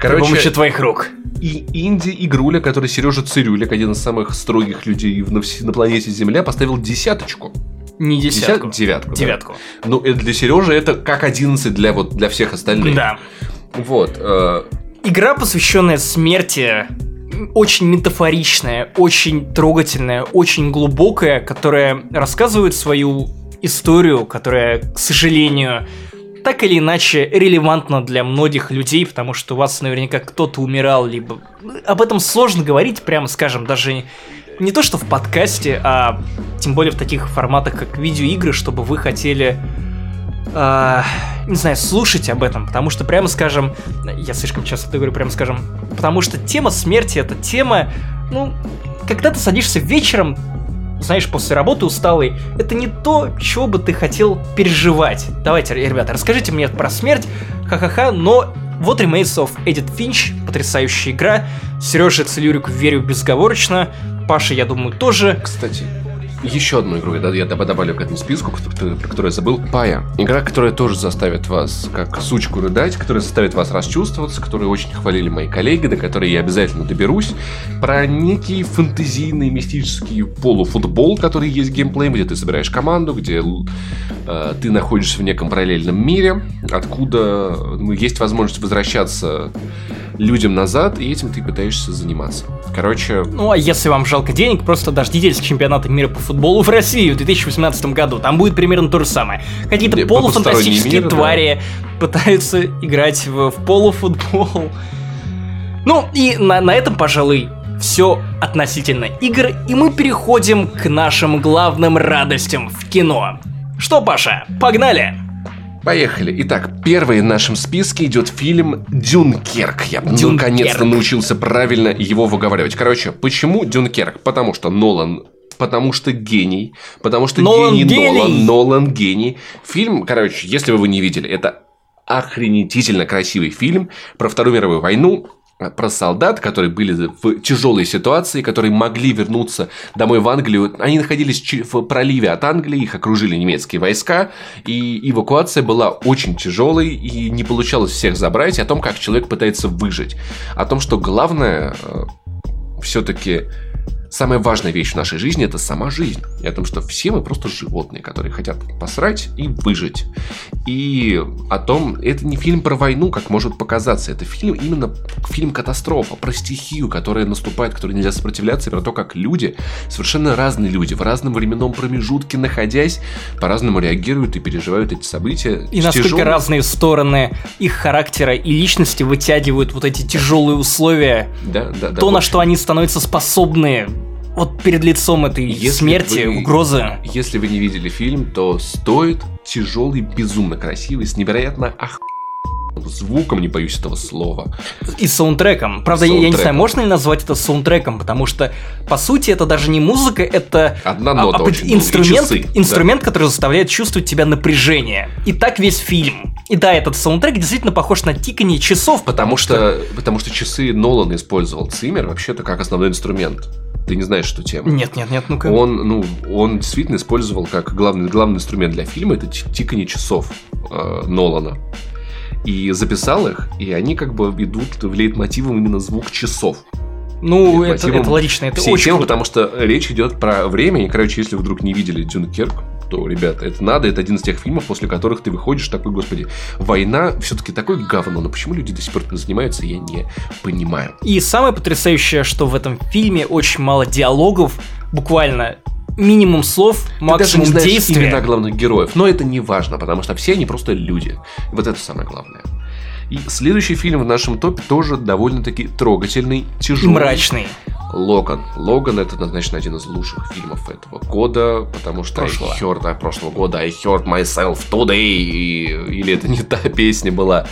при помощи Короче, твоих рук. и инди-игруля, который Сережа Цирюлик, один из самых строгих людей на, на планете Земля, поставил десяточку. Не десятку. Десят- девятку. да. Девятку. Ну, это для Сережи это как 11 для, вот, для всех остальных. Да. Вот. э, Игра, посвященная смерти, очень метафоричная, очень трогательная, очень глубокая, которая рассказывает свою историю, которая, к сожалению, так или иначе релевантна для многих людей, потому что у вас наверняка кто-то умирал, либо... Об этом сложно говорить, прямо скажем, даже не то что в подкасте, а тем более в таких форматах, как видеоигры, чтобы вы хотели а, не знаю, слушать об этом, потому что, прямо скажем, я слишком часто это говорю, прямо скажем, потому что тема смерти это тема, ну, когда ты садишься вечером, знаешь, после работы усталый, это не то, чего бы ты хотел переживать. Давайте, ребята, расскажите мне про смерть, ха-ха-ха, но вот Remains of Edith Finch, потрясающая игра, Сереже Целюрику верю безговорочно, Паша, я думаю, тоже. Кстати, еще одну игру я, я доб- добавлю к этому списку, про которую я забыл. Пая. Игра, которая тоже заставит вас, как сучку, рыдать, которая заставит вас расчувствоваться, которую очень хвалили мои коллеги, до которой я обязательно доберусь. Про некий фэнтезийный мистический полуфутбол, который есть геймплеем, где ты собираешь команду, где э, ты находишься в неком параллельном мире, откуда ну, есть возможность возвращаться людям назад, и этим ты пытаешься заниматься. Короче, Ну, а если вам жалко денег, просто дождитесь чемпионата мира по футболу в России в 2018 году. Там будет примерно то же самое. Какие-то Не, полуфантастические мир, да. твари пытаются играть в, в полуфутбол. Ну, и на, на этом, пожалуй, все относительно игр, и мы переходим к нашим главным радостям в кино. Что, Паша, погнали! Поехали. Итак, первый в нашем списке идет фильм «Дюнкерк». Я Дюнкерк. наконец-то научился правильно его выговаривать. Короче, почему «Дюнкерк»? Потому что Нолан Потому что гений, потому что Нолан гений, гений. Нолан, Нолан гений. Фильм, короче, если вы его не видели, это охренительно красивый фильм про Вторую мировую войну. Про солдат, которые были в тяжелой ситуации, которые могли вернуться домой в Англию. Они находились в проливе от Англии, их окружили немецкие войска, и эвакуация была очень тяжелой, и не получалось всех забрать, о том, как человек пытается выжить. О том, что главное э, все-таки Самая важная вещь в нашей жизни – это сама жизнь. И о том, что все мы просто животные, которые хотят посрать и выжить. И о том, это не фильм про войну, как может показаться. Это фильм именно фильм катастрофа, про стихию, которая наступает, которой нельзя сопротивляться, и про то, как люди, совершенно разные люди, в разном временном промежутке находясь, по-разному реагируют и переживают эти события. И насколько тяжелым... разные стороны их характера и личности вытягивают вот эти тяжелые условия. Да, да, да. То, на что они становятся способны вот перед лицом этой если смерти, вы, угрозы. Если вы не видели фильм, то стоит тяжелый, безумно красивый, с невероятно ох звуком, не боюсь этого слова. И саундтреком. Правда, саундтреком. я не знаю, можно ли назвать это саундтреком, потому что, по сути, это даже не музыка, это Одна нота а, очень инструмент, часы, инструмент да. который заставляет чувствовать тебя напряжение. И так весь фильм. И да, этот саундтрек действительно похож на тиканье часов. Потому, потому что, что, потому что часы Нолан использовал циммер вообще-то как основной инструмент. Ты не знаешь, что тема. Нет, нет, нет, ну-ка. Он, ну, он действительно использовал как главный, главный инструмент для фильма это тиканье часов э, Нолана. И записал их, и они как бы идут в лейтмотивом именно звук часов. Ну, это, это логично, это очень темы, потому что речь идет про время, и, короче, если вдруг не видели Дюнкерк, то, ребята, это надо, это один из тех фильмов, после которых ты выходишь такой, господи, война все-таки такое говно, но почему люди до сих пор этим занимаются, я не понимаю. И самое потрясающее, что в этом фильме очень мало диалогов, буквально минимум слов, максимум Ты даже не знаешь действия. имена главных героев, но это не важно, потому что все они просто люди. Вот это самое главное. И следующий фильм в нашем топе тоже довольно-таки трогательный, тяжелый. Мрачный. Логан. Логан это однозначно один из лучших фильмов этого года, потому что прошлого. I heard, а, прошлого года I heard myself today, и, или это не та песня была.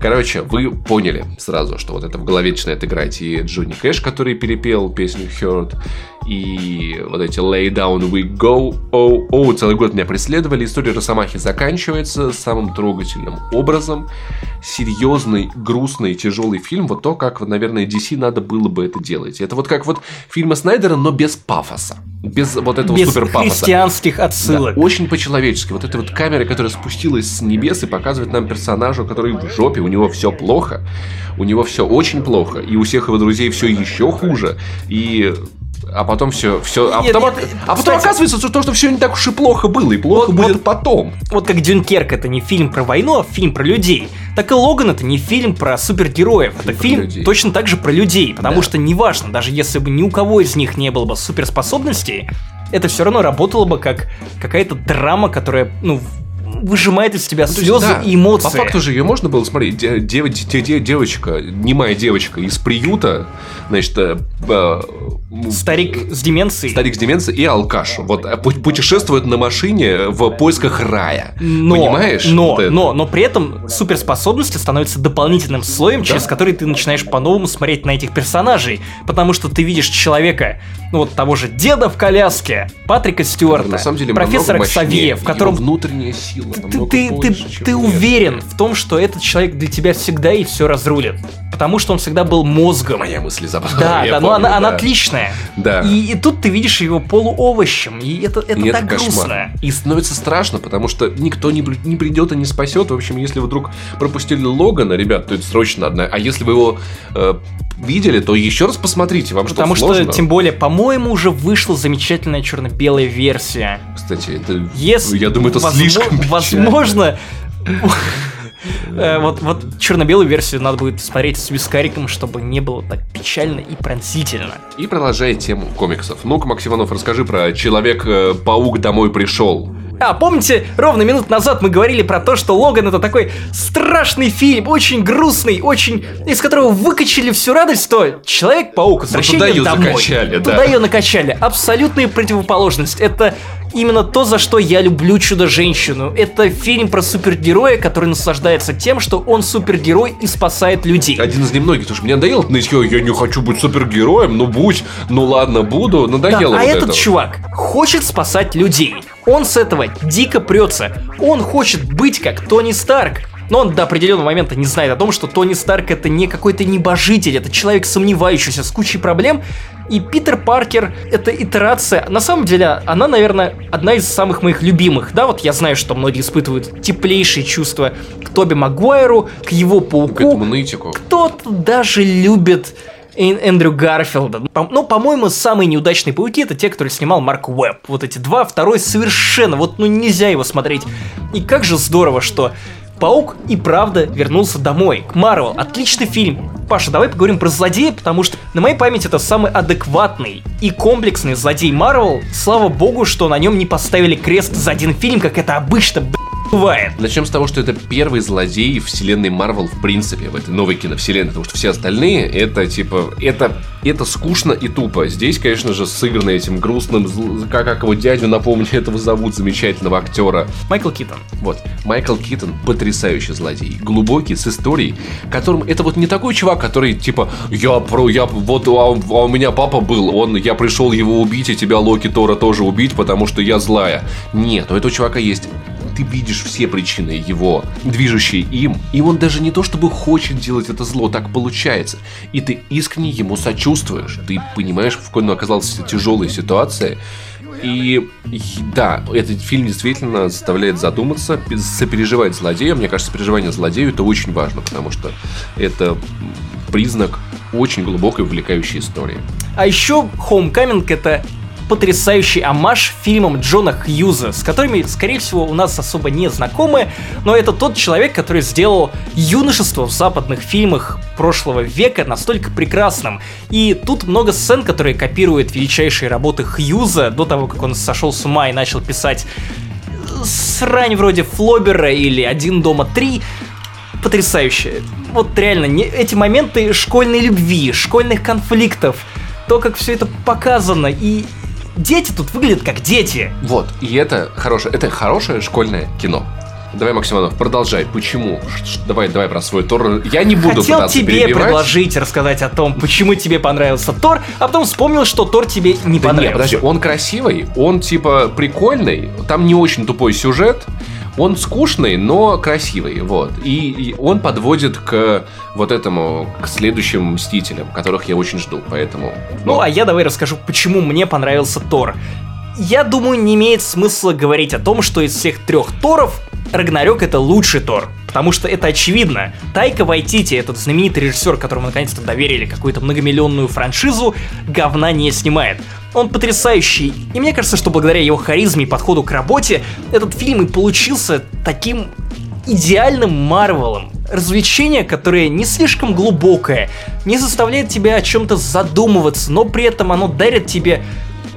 Короче, вы поняли сразу, что вот это в голове начинает играть и Джонни Кэш, который перепел песню Heard, и вот эти Lay Down We Go, oh, oh, целый год меня преследовали. История Росомахи заканчивается самым трогательным образом. Серьезный, грустный, тяжелый фильм. Вот то, как, наверное, DC надо было бы это делать. Это вот как вот фильмы Снайдера, но без пафоса. Без вот этого без супер пафоса. христианских отсылок. Да, очень по-человечески. Вот эта вот камера, которая спустилась с небес и показывает нам персонажа, который в жопе, у него все плохо. У него все очень плохо. И у всех его друзей все еще хуже. И а потом все, все, а потом, нет, а потом кстати, оказывается, что то, что все не так уж и плохо было, и плохо вот, будет вот, потом. Вот как Дюнкерк это не фильм про войну, а фильм про людей. Так и Логан это не фильм про супергероев, это фильм людей. точно так же про людей, потому да. что неважно, даже если бы ни у кого из них не было бы суперспособностей, это все равно работало бы как какая-то драма, которая, ну, выжимает из тебя ну, слезы да, и эмоции. По факту же ее можно было смотреть. Дев, дев, девочка, немая девочка из приюта, значит, э, э, старик с деменцией. Старик с деменцией и алкаш. Вот э, путешествует на машине в поисках рая. Но, Понимаешь? Но, вот но, но при этом суперспособности становятся дополнительным слоем, да? через который ты начинаешь по-новому смотреть на этих персонажей. Потому что ты видишь человека, ну вот того же деда в коляске, Патрика Стюарта, на самом деле, профессора Ксавье, в котором внутренняя сила. Ты, ты, больше, ты, ты уверен в том, что этот человек для тебя всегда и все разрулит. Потому что он всегда был мозгом. Моя мысль забавная. Да, да, но она, да. она отличная. Да. И, и тут ты видишь его полуовощем, и это, это и так это грустно. И становится страшно, потому что никто не, не придет и не спасет. В общем, если вы вдруг пропустили Логана, ребят, то это срочно одна. А если вы его э, видели, то еще раз посмотрите, вам Потому что Потому что, тем более, по-моему, уже вышла замечательная черно-белая версия. Кстати, это, Если, я думаю, это возможно, слишком Возможно, э, вот, вот черно-белую версию надо будет смотреть с вискариком, чтобы не было так печально и пронзительно. И продолжая тему комиксов. Ну-ка, Максиманов, расскажи про Человек-паук домой пришел. А, помните, ровно минут назад мы говорили про то, что Логан это такой страшный фильм, очень грустный, очень... из которого выкачали всю радость, то Человек-паук, возвращение ну, туда домой. Закачали, туда да. ее накачали. Абсолютная противоположность. Это именно то, за что я люблю Чудо-женщину. Это фильм про супергероя, который наслаждается тем, что он супергерой и спасает людей. Один из немногих, потому что мне надоело нытье, я не хочу быть супергероем, ну будь, ну ладно, буду, надоело да, вот а этот этого. чувак хочет спасать людей. Он с этого дико прется. Он хочет быть как Тони Старк. но он до определенного момента не знает о том, что Тони Старк это не какой-то небожитель, это человек сомневающийся с кучей проблем, и Питер Паркер — это итерация. На самом деле, она, наверное, одна из самых моих любимых. Да, вот я знаю, что многие испытывают теплейшие чувства к Тоби Магуайру, к его пауку. К этому нытику. Кто-то даже любит Эндрю Гарфилда. Ну, по-моему, самые неудачные пауки это те, которые снимал Марк Уэбб. Вот эти два, второй совершенно, вот ну нельзя его смотреть. И как же здорово, что Паук и правда вернулся домой, к Марвел. Отличный фильм. Паша, давай поговорим про злодея, потому что на моей памяти это самый адекватный и комплексный злодей Марвел. Слава богу, что на нем не поставили крест за один фильм, как это обычно, бывает. Начнем с того, что это первый злодей вселенной Марвел в принципе, в этой новой киновселенной, потому что все остальные это типа, это, это скучно и тупо. Здесь, конечно же, сыграно этим грустным, как, как его дядю, напомню, этого зовут, замечательного актера. Майкл Китон. Вот, Майкл Китон потрясающий злодей, глубокий, с историей, которым это вот не такой чувак, который типа, я про, я вот, а, а у меня папа был, он, я пришел его убить, и тебя Локи Тора тоже убить, потому что я злая. Нет, у этого чувака есть ты видишь все причины его, движущие им, и он даже не то чтобы хочет делать это зло, так получается. И ты искренне ему сочувствуешь, ты понимаешь, в какой он оказался тяжелой ситуации, и да, этот фильм действительно заставляет задуматься, сопереживать злодею. Мне кажется, сопереживание злодею это очень важно, потому что это признак очень глубокой увлекающей истории. А еще Homecoming это потрясающий амаш фильмам Джона Хьюза, с которыми, скорее всего, у нас особо не знакомы, но это тот человек, который сделал юношество в западных фильмах прошлого века настолько прекрасным. И тут много сцен, которые копируют величайшие работы Хьюза до того, как он сошел с ума и начал писать срань вроде Флобера или «Один дома три», потрясающе. Вот реально, не, эти моменты школьной любви, школьных конфликтов, то, как все это показано, и дети тут выглядят как дети. Вот, и это хорошее, это хорошее школьное кино. Давай, Максиманов, продолжай. Почему? Давай, давай про свой Тор. Я не буду Хотел тебе перебивать. предложить рассказать о том, почему тебе понравился Тор, а потом вспомнил, что Тор тебе не да понравился. Нет, подожди, он красивый, он типа прикольный, там не очень тупой сюжет, он скучный, но красивый, вот. И, он подводит к вот этому, к следующим Мстителям, которых я очень жду, поэтому... Ну, а я давай расскажу, почему мне понравился Тор. Я думаю, не имеет смысла говорить о том, что из всех трех Торов Рагнарёк это лучший Тор, потому что это очевидно. Тайка Вайтити, этот знаменитый режиссер, которому наконец-то доверили какую-то многомиллионную франшизу, говна не снимает. Он потрясающий, и мне кажется, что благодаря его харизме и подходу к работе, этот фильм и получился таким идеальным Марвелом. Развлечение, которое не слишком глубокое, не заставляет тебя о чем-то задумываться, но при этом оно дарит тебе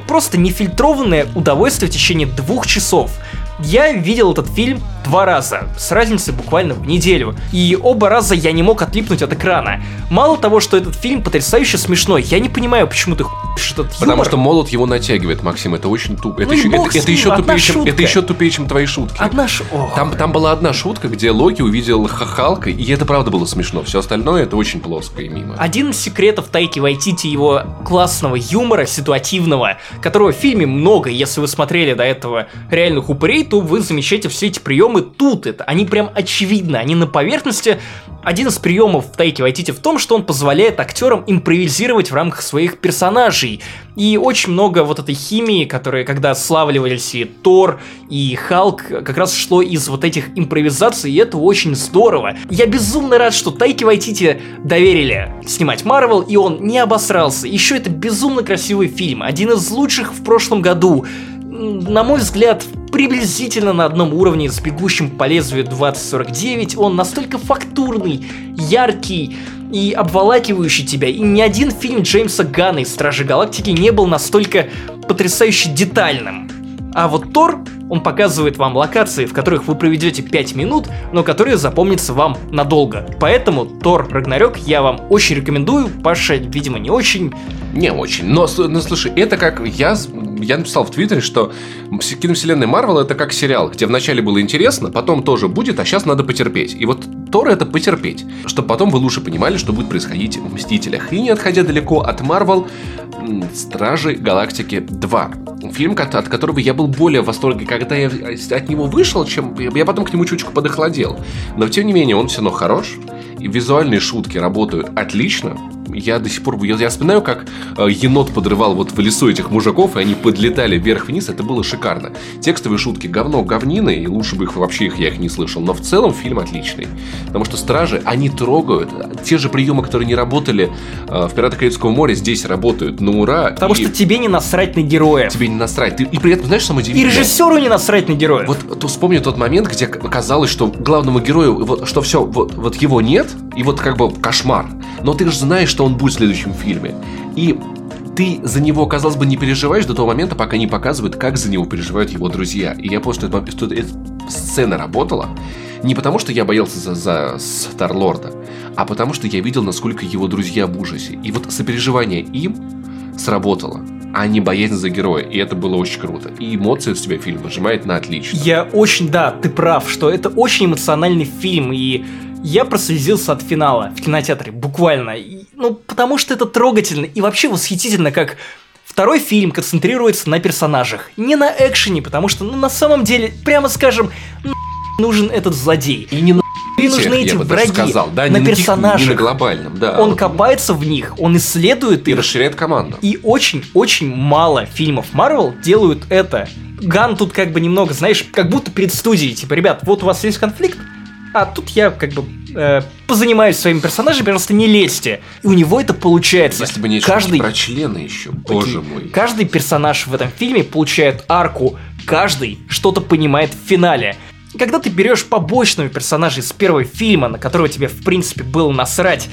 просто нефильтрованное удовольствие в течение двух часов. Я видел этот фильм два раза, с разницей буквально в неделю, и оба раза я не мог отлипнуть от экрана. Мало того, что этот фильм потрясающе смешной, я не понимаю, почему ты хуешь этот юмор. Потому что молот его натягивает, Максим, это очень тупо. Это, Ну еще, это, это ним, еще тупее, чем, это еще тупее, чем твои шутки. Одна ш... Ох. Там, там была одна шутка, где Локи увидел Х- Халка, и это правда было смешно. Все остальное это очень плоско и мимо. Один из секретов Тайки Вайтити его классного юмора, ситуативного, которого в фильме много, если вы смотрели до этого реальных упырей, то вы замечаете все эти приемы тут. Это, они прям очевидны, они на поверхности. Один из приемов в Тайки Вайтити в том, что он позволяет актерам импровизировать в рамках своих персонажей. И очень много вот этой химии, которая, когда славливались и Тор, и Халк, как раз шло из вот этих импровизаций, и это очень здорово. Я безумно рад, что Тайки Вайтити доверили снимать Марвел, и он не обосрался. Еще это безумно красивый фильм, один из лучших в прошлом году. На мой взгляд, приблизительно на одном уровне с «Бегущим по лезвию 2049». Он настолько фактурный, яркий и обволакивающий тебя. И ни один фильм Джеймса Ганна из «Стражи Галактики» не был настолько потрясающе детальным. А вот Тор, он показывает вам локации, в которых вы проведете 5 минут, но которые запомнятся вам надолго. Поэтому Тор Рагнарёк я вам очень рекомендую. Паша, видимо, не очень. Не очень. Но, с- ну, слушай, это как я, я написал в Твиттере, что вс- киновселенная Марвел это как сериал, где вначале было интересно, потом тоже будет, а сейчас надо потерпеть. И вот Тор это потерпеть, чтобы потом вы лучше понимали, что будет происходить в Мстителях. И не отходя далеко от Марвел, Стражи Галактики 2. Фильм, от которого я был более в восторге, когда я от него вышел, чем я потом к нему чуточку подохладел. Но тем не менее, он все равно хорош. И визуальные шутки работают отлично я до сих пор... Я, я вспоминаю, как э, енот подрывал вот в лесу этих мужиков, и они подлетали вверх-вниз, это было шикарно. Текстовые шутки говно говнины, и лучше бы их вообще их, я их не слышал. Но в целом фильм отличный. Потому что стражи, они трогают. Те же приемы, которые не работали э, в «Пиратах Карибского моря», здесь работают на ура. Потому и... что тебе не насрать на героя. Тебе не насрать. Ты... И при этом, знаешь, самое удивительное? И режиссеру не насрать на героя. Вот то вспомни тот момент, где казалось, что главному герою, вот, что все, вот, вот его нет, и вот как бы кошмар. Но ты же знаешь, что он будет в следующем фильме. И ты за него, казалось бы, не переживаешь до того момента, пока не показывают, как за него переживают его друзья. И я понял, что, это, что эта сцена работала не потому, что я боялся за, за Старлорда, а потому, что я видел, насколько его друзья в ужасе. И вот сопереживание им сработало а не боязнь за героя. И это было очень круто. И эмоции в себя фильм выжимает на отлично. Я очень, да, ты прав, что это очень эмоциональный фильм, и я прослезился от финала в кинотеатре, буквально. Ну, потому что это трогательно и вообще восхитительно, как второй фильм концентрируется на персонажах. Не на экшене, потому что, ну, на самом деле, прямо скажем, нужен этот злодей. И не на и нужны эти враги сказал, да, на персонажах. Не на глобальном, да. Он копается в них, он исследует и их. расширяет команду. И очень-очень мало фильмов Marvel делают это. Ган тут как бы немного, знаешь, как будто перед студией, типа, ребят, вот у вас есть конфликт, а тут я как бы э, позанимаюсь своими персонажами, просто не лезьте. И у него это получается. Если бы не каждый про члены еще, боже мой. Каждый персонаж в этом фильме получает арку, каждый что-то понимает в финале. Когда ты берешь побочного персонажа из первого фильма, на которого тебе в принципе было насрать,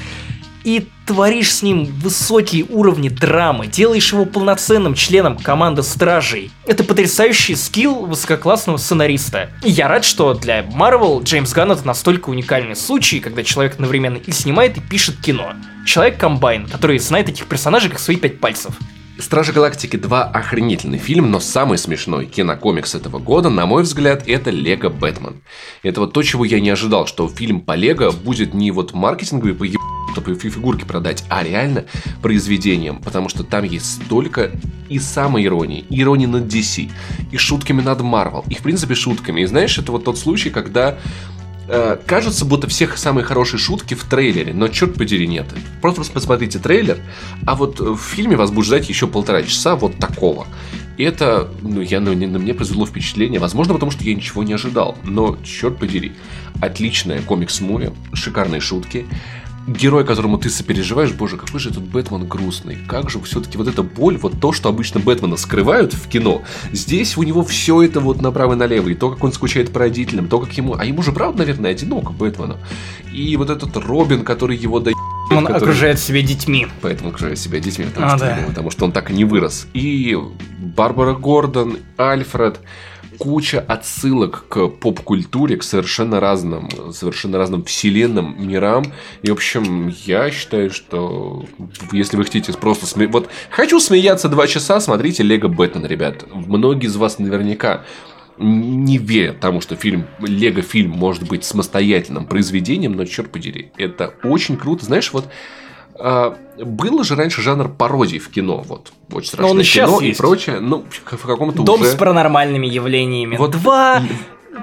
и творишь с ним высокие уровни драмы, делаешь его полноценным членом команды Стражей. Это потрясающий скилл высококлассного сценариста. И я рад, что для Marvel Джеймс Ганн это настолько уникальный случай, когда человек одновременно и снимает, и пишет кино. Человек-комбайн, который знает этих персонажей как свои пять пальцев. Стражи Галактики 2 охренительный фильм, но самый смешной кинокомикс этого года, на мой взгляд, это Лего Бэтмен. Это вот то, чего я не ожидал, что фильм по Лего будет не вот маркетинговый по чтобы фигурки продать, а реально произведением, потому что там есть столько и самой иронии, и иронии над DC, и шутками над Marvel, и в принципе шутками. И знаешь, это вот тот случай, когда э, кажется, будто всех самые хорошие шутки в трейлере, но черт подери нет. Просто посмотрите трейлер, а вот в фильме вас будет ждать еще полтора часа вот такого. И это, ну, я, ну, на мне произвело впечатление, возможно, потому что я ничего не ожидал, но черт подери, отличная комикс-муви, шикарные шутки, герой, которому ты сопереживаешь, боже, какой же этот Бэтмен грустный. Как же все-таки вот эта боль, вот то, что обычно Бэтмена скрывают в кино, здесь у него все это вот направо и налево. И то, как он скучает по родителям, то, как ему... А ему же, правда, наверное, одиноко Бэтмену. И вот этот Робин, который его до он который... окружает себя детьми. Поэтому окружает себя детьми, потому, а, что, да. потому что он так и не вырос. И Барбара Гордон, Альфред, куча отсылок к поп-культуре, к совершенно разным, совершенно разным вселенным, мирам. И, в общем, я считаю, что если вы хотите просто сме... Вот, хочу смеяться два часа, смотрите Лего Бэтмен, ребят. Многие из вас наверняка не верят тому, что фильм, Лего фильм может быть самостоятельным произведением, но черт подери, это очень круто. Знаешь, вот а, было же раньше жанр пародий в кино, вот, очень страшное он кино и есть. прочее, ну, в каком-то Дом уже... с паранормальными явлениями. Вот два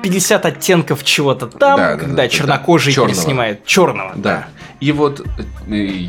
50 оттенков чего-то там, да, когда да, чернокожий да, переснимает черного. Да. И вот э,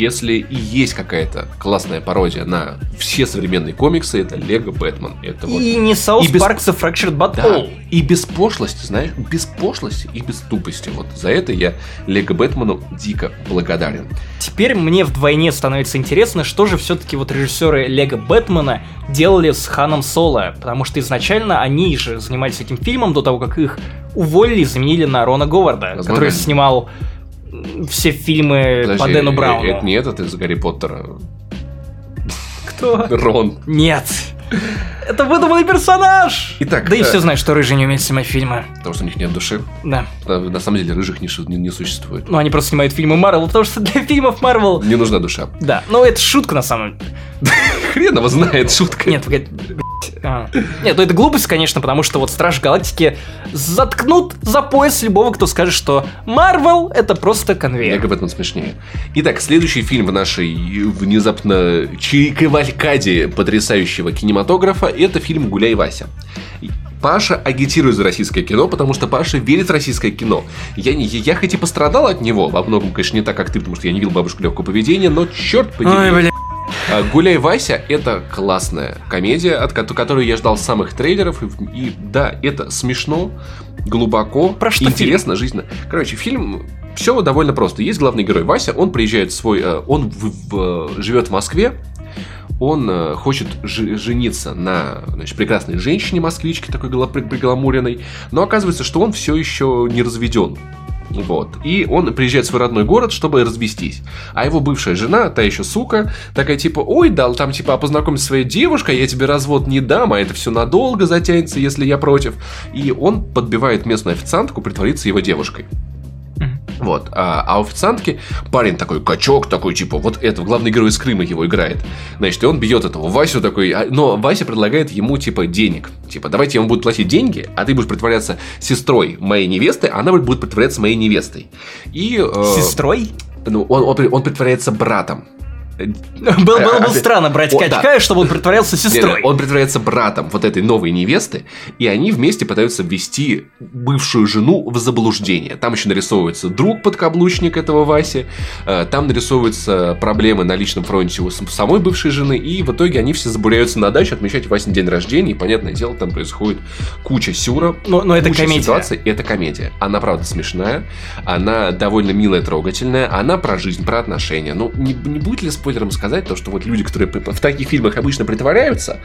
если и есть какая-то классная пародия на все современные комиксы, это Лего Бэтмен. Это вот... И не South и без... Park The Fractured But да. И без пошлости, знаешь, без пошлости и без тупости. Вот за это я Лего Бэтмену дико благодарен. Теперь мне вдвойне становится интересно, что же все-таки вот режиссеры Лего Бэтмена делали с Ханом Соло, потому что изначально они же занимались этим фильмом до того, как их уволили и заменили на Рона Говарда, Возможно. который снимал все фильмы Подожди, по Дэну Брауну. Это не этот из Гарри Поттера. Кто? Рон. Нет. Это выдуманный персонаж! Итак, да и все знают, что рыжие не умеют снимать фильмы. Потому что у них нет души. Да. На самом деле рыжих не, не, не существует. Ну, они просто снимают фильмы Марвел, потому что для фильмов Марвел... Не нужна душа. Да, ну это шутка на самом деле. Хрен его знает, шутка. Нет, погоди, А. Нет, ну это глупость, конечно, потому что вот Страж Галактики заткнут за пояс любого, кто скажет, что Марвел это просто конвейер. Я в этом смешнее. Итак, следующий фильм в нашей внезапно кавалькаде потрясающего кинематографа это фильм «Гуляй, Вася». Паша агитирует за российское кино, потому что Паша верит в российское кино. Я, не, я хоть и пострадал от него, во многом, конечно, не так, как ты, потому что я не видел бабушку легкого поведения, но черт подери. Ой, бля. А, Гуляй Вася это классная комедия, от которой я ждал самых трейлеров. И, и да, это смешно, глубоко, Про что интересно, фильм? жизненно. Короче, фильм все довольно просто. Есть главный герой Вася, он приезжает в свой, э, он в, в, живет в Москве, он э, хочет жениться на значит, прекрасной женщине москвичке, такой пригламуренной, но оказывается, что он все еще не разведен. Вот. И он приезжает в свой родной город, чтобы развестись. А его бывшая жена, та еще сука, такая типа, ой, дал там типа, познакомься с своей девушкой, я тебе развод не дам, а это все надолго затянется, если я против. И он подбивает местную официантку притвориться его девушкой. Вот. А, а у официантки парень такой, качок такой, типа, вот это, главный герой из Крыма его играет. Значит, и он бьет этого Васю такой, а, но Вася предлагает ему, типа, денег. Типа, давайте я вам буду платить деньги, а ты будешь притворяться сестрой моей невесты, а она будет притворяться моей невестой. И... Э, сестрой? Ну, он, он, он притворяется братом. Было, было бы странно брать Качкая, чтобы он притворялся сестрой. Он притворяется братом вот этой новой невесты, и они вместе пытаются ввести бывшую жену в заблуждение. Там еще нарисовывается друг подкаблучник этого Васи, э, там нарисовываются проблемы на личном фронте у самой бывшей жены, и в итоге они все забуряются на дачу отмечать Васин день рождения, и, понятное дело, там происходит куча сюра, но, но это куча комедия. ситуаций, это комедия. Она, правда, смешная, она довольно милая, трогательная, она про жизнь, про отношения. Ну, не, не будет ли спойлер спойлером сказать, то, что вот люди, которые в таких фильмах обычно притворяются,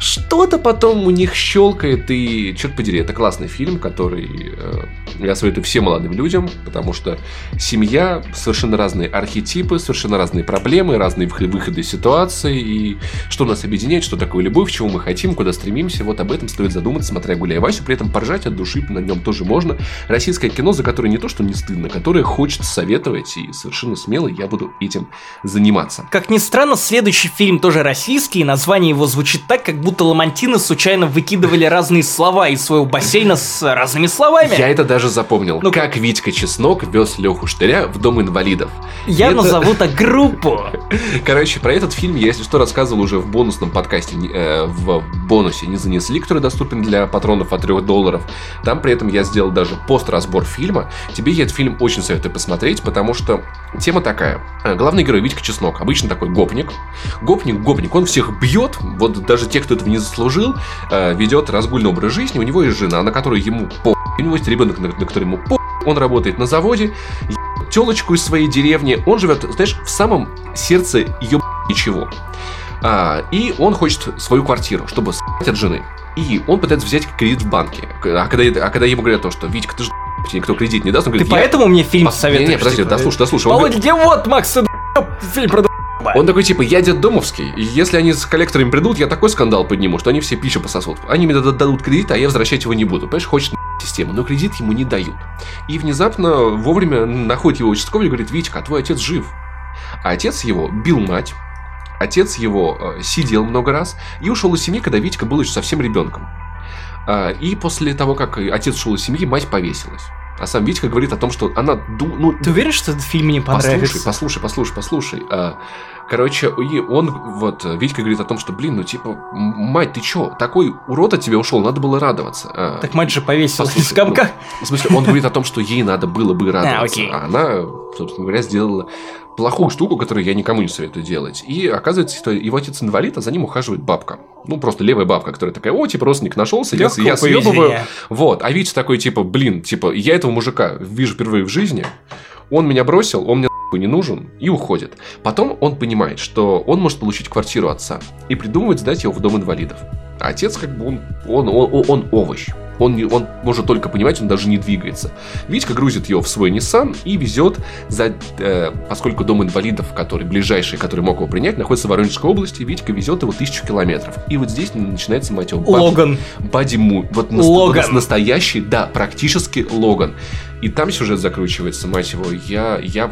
что-то потом у них щелкает, и, черт подери, это классный фильм, который э, я советую всем молодым людям, потому что семья, совершенно разные архетипы, совершенно разные проблемы, разные выходы из ситуации, и что нас объединяет, что такое любовь, чего мы хотим, куда стремимся, вот об этом стоит задуматься, смотря «Гуляй Васю», при этом поржать от души на нем тоже можно. Российское кино, за которое не то, что не стыдно, которое хочет советовать, и совершенно смело я буду этим заниматься нравится. Как ни странно, следующий фильм тоже российский, и название его звучит так, как будто ламантины случайно выкидывали разные слова из своего бассейна с разными словами. Я это даже запомнил. Ну, как Витька Чеснок вез Леху Штыря в Дом инвалидов. Я это... назову так группу. Короче, про этот фильм я, если что, рассказывал уже в бонусном подкасте, э, в бонусе «Не занесли», который доступен для патронов от 3 долларов. Там при этом я сделал даже пост-разбор фильма. Тебе я этот фильм очень советую посмотреть, потому что тема такая. Э, главный герой Витька Чеснок, обычно такой гопник. Гопник, гопник, он всех бьет, вот даже те, кто этого не заслужил, э, ведет разгульный образ жизни, у него есть жена, на которую ему по у него есть ребенок, на, на который ему по он работает на заводе, телочку из своей деревни, он живет, знаешь, в самом сердце ее ничего. А, и он хочет свою квартиру, чтобы от жены. И он пытается взять кредит в банке. А когда, а когда ему говорят то, что Витька, ты же никто кредит не даст, он говорит, Ты поэтому мне фильм Пос... советуешь? Не, не, подожди, типа, дослушай, дослушай. Володя, где вот, Макс, фильм про он такой, типа, я дед Домовский, и если они с коллекторами придут, я такой скандал подниму, что они все пищу пососут. Они мне дадут кредит, а я возвращать его не буду. Понимаешь, хочет систему, но кредит ему не дают. И внезапно вовремя находит его участковый и говорит, Витька, а твой отец жив. А отец его бил мать, отец его э, сидел много раз и ушел из семьи, когда Витька был еще совсем ребенком. Э, и после того, как отец ушел из семьи, мать повесилась. А сам Витька говорит о том, что она... Ну, Ты уверен, что этот фильм мне понравится? Послушай, послушай, послушай, послушай. А, короче, и он, вот, Витька говорит о том, что, блин, ну, типа, мать, ты чё, такой урод от тебя ушел, надо было радоваться. А, так мать же повесилась из комка. Ну, в смысле, он говорит о том, что ей надо было бы а, радоваться. А, а она, собственно говоря, сделала плохую штуку, которую я никому не советую делать. И оказывается, что его отец инвалид, а за ним ухаживает бабка. Ну, просто левая бабка, которая такая, о, типа, родственник нашелся, я, я съебываю. Вот. А Витя такой, типа, блин, типа, я этого мужика вижу впервые в жизни, он меня бросил, он мне не нужен и уходит. Потом он понимает, что он может получить квартиру отца и придумывает сдать его в дом инвалидов. А отец как бы он, он, он, он овощ. Он, не, он может только понимать, он даже не двигается. Витька грузит ее в свой Nissan и везет, за, э, поскольку дом инвалидов, который ближайший, который мог его принять, находится в Воронежской области, Витька везет его тысячу километров. И вот здесь начинается, мать его, Логан. Бади Му. Вот Логан. Вот настоящий, да, практически Логан. И там сюжет закручивается, мать его. Я, я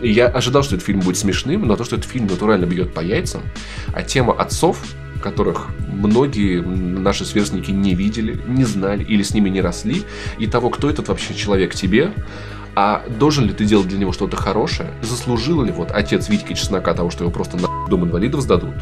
я ожидал, что этот фильм будет смешным, но то, что этот фильм натурально бьет по яйцам, а тема отцов которых многие наши сверстники не видели, не знали или с ними не росли, и того, кто этот вообще человек тебе, а должен ли ты делать для него что-то хорошее? Заслужил ли вот отец Витька Чеснока того, что его просто на дом инвалидов сдадут?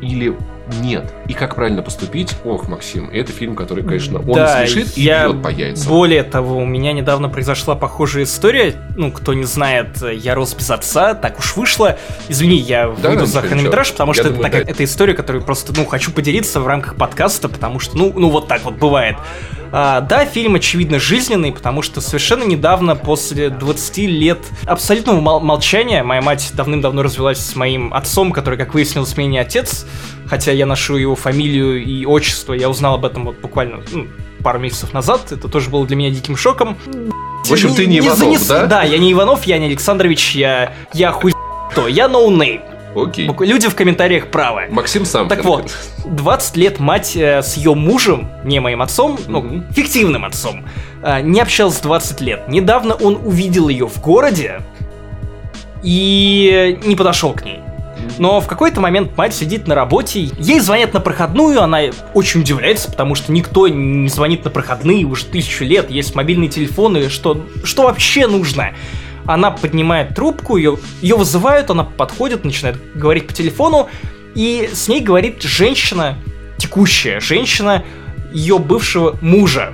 Или нет? И как правильно поступить? Ох, Максим, это фильм, который, конечно, он Да, смешит и я- бьет по яйцам. Более того, у меня недавно произошла похожая история. Ну, кто не знает, я рос без отца, так уж вышло. Извини, я Да, выйду за хронометраж, потому Я что думаю, это такая да. это история, которую просто, ну, хочу поделиться в рамках подкаста, потому что, ну, ну вот так вот бывает. А, да, фильм, очевидно, жизненный, потому что совершенно недавно, после 20 лет абсолютного мол- молчания, моя мать давным-давно развелась с моим отцом, который, как выяснилось, мне не отец, хотя я ношу его фамилию и отчество, я узнал об этом вот буквально ну, пару месяцев назад, это тоже было для меня диким шоком. В общем, ты не Иванов, занес- да? Да, я не Иванов, я не Александрович, я, я хуй кто, я no name. Окей. Люди в комментариях правы. Максим сам. Так вот, 20 лет мать э, с ее мужем, не моим отцом, ну, фиктивным отцом, э, не общалась 20 лет. Недавно он увидел ее в городе и не подошел к ней. Но в какой-то момент мать сидит на работе, ей звонят на проходную, она очень удивляется, потому что никто не звонит на проходные уже тысячу лет, есть мобильные телефоны, что, что вообще нужно? Она поднимает трубку, ее, ее вызывают, она подходит, начинает говорить по телефону, и с ней говорит женщина, текущая женщина, ее бывшего мужа.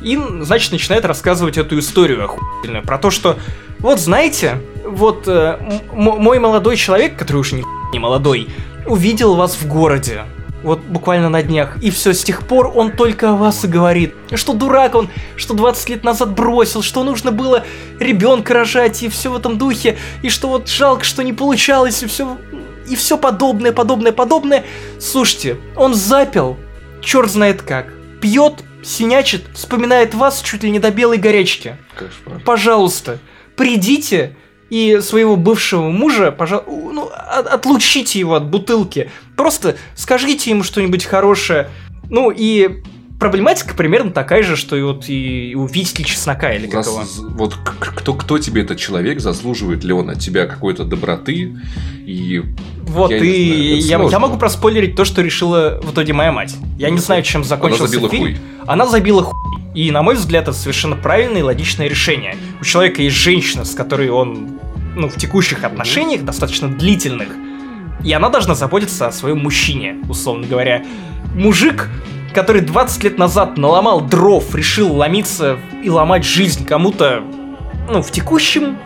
И, значит, начинает рассказывать эту историю охуительную про то, что вот знаете, вот э, мой молодой человек, который уже не молодой, увидел вас в городе. Вот буквально на днях. И все, с тех пор он только о вас и говорит. Что дурак он, что 20 лет назад бросил, что нужно было ребенка рожать и все в этом духе. И что вот жалко, что не получалось, и все и все подобное, подобное, подобное. Слушайте, он запил, черт знает как. Пьет, синячит, вспоминает вас чуть ли не до белой горячки Кошмар. пожалуйста, придите и своего бывшего мужа, пожалуйста, ну, от- отлучите его от бутылки. Просто скажите ему что-нибудь хорошее. Ну и проблематика примерно такая же, что и вот и у Витьки Чеснока или как Зас- его. з- Вот кто, кто тебе этот человек, заслуживает ли он от тебя какой-то доброты и Вот, я и знаю, я, я могу проспойлерить то, что решила в итоге моя мать. Я не знаю, чем закончился забила фильм. хуй. Она забила хуй. И, на мой взгляд, это совершенно правильное и логичное решение. У человека есть женщина, с которой он ну, в текущих отношениях, достаточно длительных, и она должна заботиться о своем мужчине, условно говоря. Мужик, который 20 лет назад наломал дров, решил ломиться и ломать жизнь кому-то, ну, в текущем,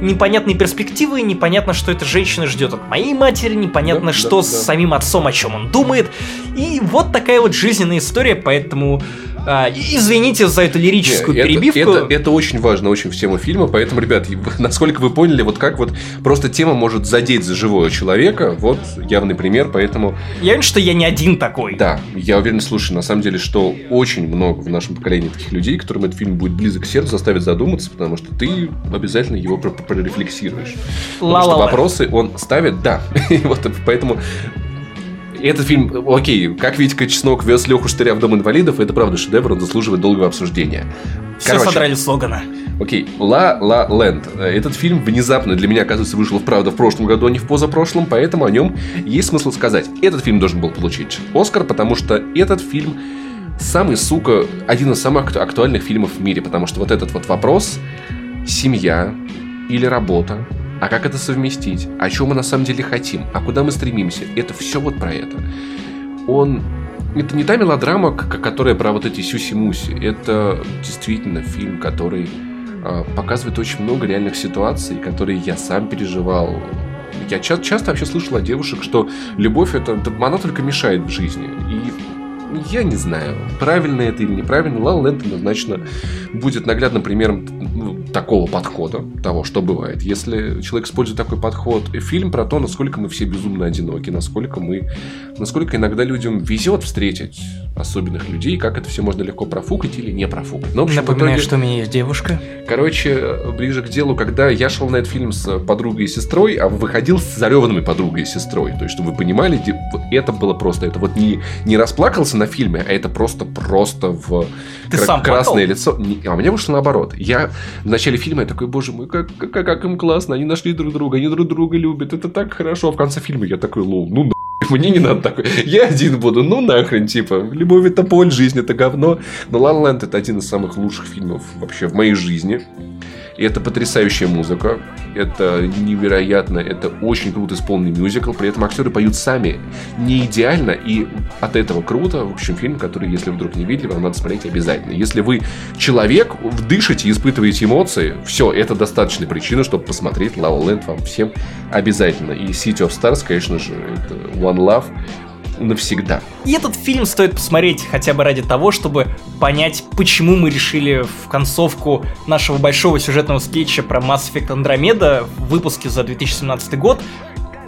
непонятные перспективы, непонятно, что эта женщина ждет от моей матери, непонятно, Да, что да, с да. самим отцом, о чем он думает. И вот такая вот жизненная история, поэтому а, извините за эту лирическую Не, это- перебивку. Это, это очень важно, очень в тему фильма, поэтому, ребят, насколько вы поняли, вот как вот просто тема может задеть за живого человека, вот явный пример, поэтому, Я уверен, что я не один такой. да, я уверен, слушай, на самом деле, что очень много в нашем поколении таких людей, которым этот фильм будет близок к сердцу, заставит задуматься, потому что ты обязательно его про- про- прорефлексируешь. Потому что Ла-ла-ла. вопросы он ставит, да. Вот поэтому этот фильм, окей, как Витька Чеснок вез Леху Штыря в Дом инвалидов, это правда шедевр, он заслуживает долгого обсуждения. Все Короче, содрали с Логана. Окей, La La Land. Этот фильм внезапно для меня, оказывается, вышел, правда, в прошлом году, а не в позапрошлом, поэтому о нем есть смысл сказать. Этот фильм должен был получить Оскар, потому что этот фильм самый, сука, один из самых акту- актуальных фильмов в мире, потому что вот этот вот вопрос семья или работа, а как это совместить, о чем мы на самом деле хотим, а куда мы стремимся, это все вот про это. Он это не та мелодрама, которая про вот эти сюси-муси. Это действительно фильм, который а, показывает очень много реальных ситуаций, которые я сам переживал. Я ча- часто вообще слышал от девушек, что любовь это, она только мешает в жизни. И я не знаю, правильно это или неправильно. La Land однозначно будет наглядным примером ну, такого подхода, того, что бывает. Если человек использует такой подход, фильм про то, насколько мы все безумно одиноки, насколько мы, насколько иногда людям везет встретить особенных людей, как это все можно легко профукать или не профукать. Но, в общем, Напоминаю, итоге- что у меня есть девушка. Короче, ближе к делу, когда я шел на этот фильм с подругой и сестрой, а выходил с зареванными подругой и сестрой. То есть, чтобы вы понимали, это было просто, это вот не, не расплакался на фильме, а это просто, просто в Ты кра- сам красное плакал? лицо. А меня вышло наоборот. Я в начале фильма я такой, боже мой, как, как, как им классно, они нашли друг друга, они друг друга любят, это так хорошо. А в конце фильма я такой, лол, ну на мне не надо такой. Я один буду, ну нахрен, типа. Любовь это боль, жизнь это говно. Но La Land это один из самых лучших фильмов вообще в моей жизни. И это потрясающая музыка, это невероятно, это очень круто исполненный мюзикл, при этом актеры поют сами. Не идеально, и от этого круто. В общем, фильм, который, если вдруг не видели, вам надо смотреть обязательно. Если вы человек, дышите испытываете эмоции, все, это достаточная причина, чтобы посмотреть La La Land вам всем обязательно. И City of Stars, конечно же, это One Love, навсегда. И этот фильм стоит посмотреть хотя бы ради того, чтобы понять, почему мы решили в концовку нашего большого сюжетного скетча про Mass Effect Andromeda в выпуске за 2017 год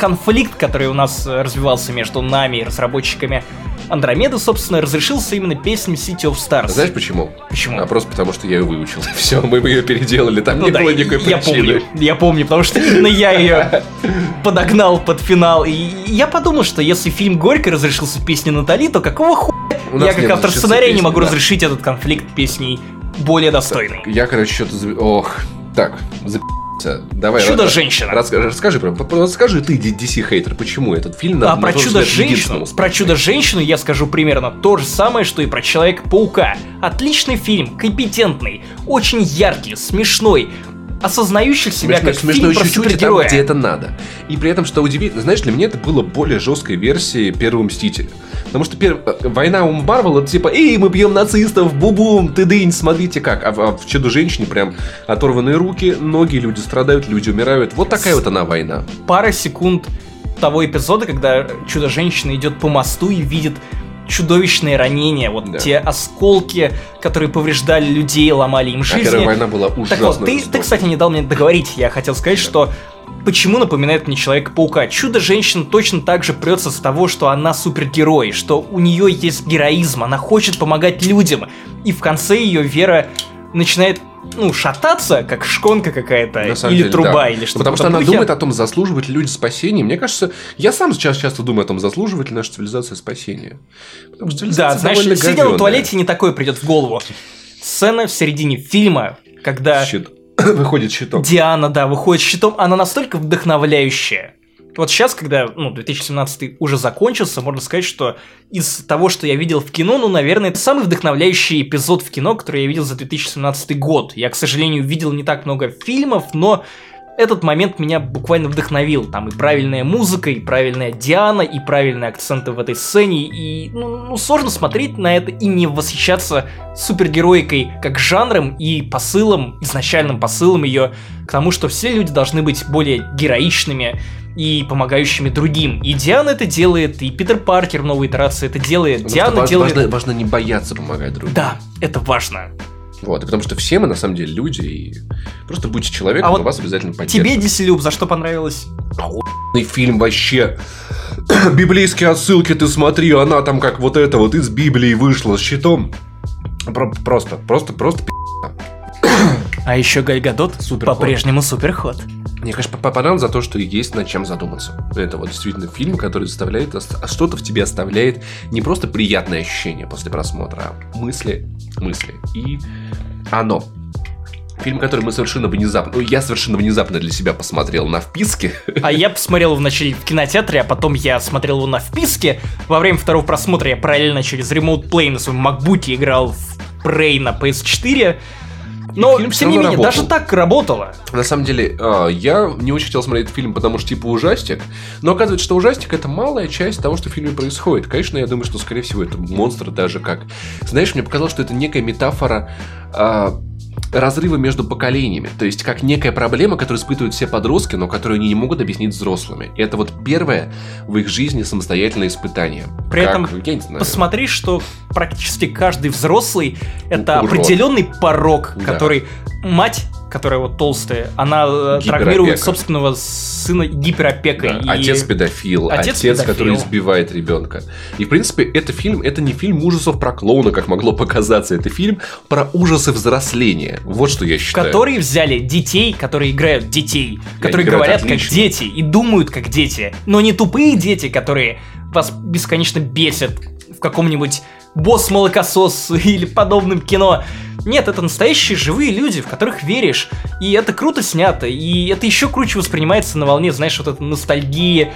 конфликт, который у нас развивался между нами и разработчиками Андромеды, собственно, разрешился именно песней City of Stars. Знаешь почему? Почему? А просто потому, что я ее выучил. Все, мы ее переделали, там ну, не да, было никакой я причины. Помню, я помню, потому что именно я ее подогнал под финал. И я подумал, что если фильм «Горько» разрешился песней Натали, то какого хуя я как автор сценария не могу да. разрешить этот конфликт песней более достойной. Я, короче, что-то... Ох, так, за Давай, Чудо-женщина. Расскажи, расскажи, расскажи ты, DC-хейтер, почему этот фильм А про Чудо-женщину, про Чудо-женщину я скажу примерно то же самое, что и про Человека-паука. Отличный фильм, компетентный, очень яркий, смешной, осознающий себя Смешно, как смешно фильм про супергероя. Там, где это надо. И при этом, что удивительно, знаешь, для меня это было более жесткой версией Первого Мстителя. Потому что пер... Э, война у Марвел это типа, эй, мы бьем нацистов, бубум, ты дынь, смотрите как. А, а в Чудо-женщине прям оторванные руки, ноги, люди страдают, люди умирают. Вот такая вот она война. Пара секунд того эпизода, когда Чудо-женщина идет по мосту и видит чудовищные ранения, вот да. те осколки, которые повреждали людей, ломали им жизнь. А Первая война была ужасна. Так вот, ты, ты, кстати, не дал мне договорить. Я хотел сказать, да. что почему напоминает мне Человека-паука. Чудо-женщина точно так же прется с того, что она супергерой, что у нее есть героизм, она хочет помогать людям. И в конце ее вера начинает ну, шататься, как шконка какая-то, или деле, труба, да. или что-то. Потому что она духе. думает о том, заслуживают ли люди спасения. Мне кажется, я сам сейчас часто думаю о том, заслуживает ли наша цивилизация спасения. Потому что да, знаешь, сидел в туалете, не такое придет в голову. Сцена в середине фильма, когда... Щит. Выходит щитом. Диана, да, выходит щитом, она настолько вдохновляющая вот сейчас, когда ну, 2017 уже закончился, можно сказать, что из того, что я видел в кино, ну, наверное, это самый вдохновляющий эпизод в кино, который я видел за 2017 год. Я, к сожалению, видел не так много фильмов, но этот момент меня буквально вдохновил. Там и правильная музыка, и правильная Диана, и правильные акценты в этой сцене. И ну, ну, сложно смотреть на это и не восхищаться супергероикой как жанром и посылом, изначальным посылом ее к тому, что все люди должны быть более героичными, и помогающими другим. И Диана это делает, и Питер Паркер в новой итерации это делает. Потому Диана важно, делает... Важно, важно не бояться помогать другим. Да, это важно. Вот, и потому что все мы на самом деле люди, и просто будьте человеком, а вот вас обязательно поддержат. Тебе, Диселюб, за что понравилось? Охуенный фильм вообще. Библейские отсылки ты смотри, она там как вот это вот из Библии вышла с щитом. Про- просто, просто, просто А еще Гальгадот по-прежнему суперход. Мне, конечно, понравилось за то, что есть над чем задуматься. Это вот действительно фильм, который заставляет, а что-то в тебе оставляет не просто приятное ощущение после просмотра, а мысли, мысли. И оно. Фильм, который мы совершенно внезапно, ну, я совершенно внезапно для себя посмотрел на вписке. А я посмотрел вначале в кинотеатре, а потом я смотрел его на вписке. Во время второго просмотра я параллельно через Remote Play на своем макбуке играл в Prey на PS4. Но, фильм тем не менее, работал. даже так работало. На самом деле, а, я не очень хотел смотреть этот фильм, потому что типа ужастик. Но оказывается, что ужастик это малая часть того, что в фильме происходит. Конечно, я думаю, что, скорее всего, это монстр даже как. Знаешь, мне показалось, что это некая метафора разрыва между поколениями. То есть, как некая проблема, которую испытывают все подростки, но которую они не могут объяснить взрослыми. И это вот первое в их жизни самостоятельное испытание. При как, этом, я не знаю. посмотри, что практически каждый взрослый это Урод. определенный порог, да. который мать которая вот толстая, она э, травмирует собственного сына гиперопекой. Да, и... Отец педофил, отец, отец педофил. который избивает ребенка. И в принципе, это фильм, это не фильм ужасов про клоуна, как могло показаться, это фильм про ужасы взросления. Вот что я считаю. Которые взяли детей, которые играют детей, которые говорят отлично. как дети и думают как дети, но не тупые дети, которые вас бесконечно бесят в каком-нибудь босс-молокосос или подобном кино. Нет, это настоящие живые люди, в которых веришь. И это круто снято. И это еще круче воспринимается на волне, знаешь, вот этой ностальгии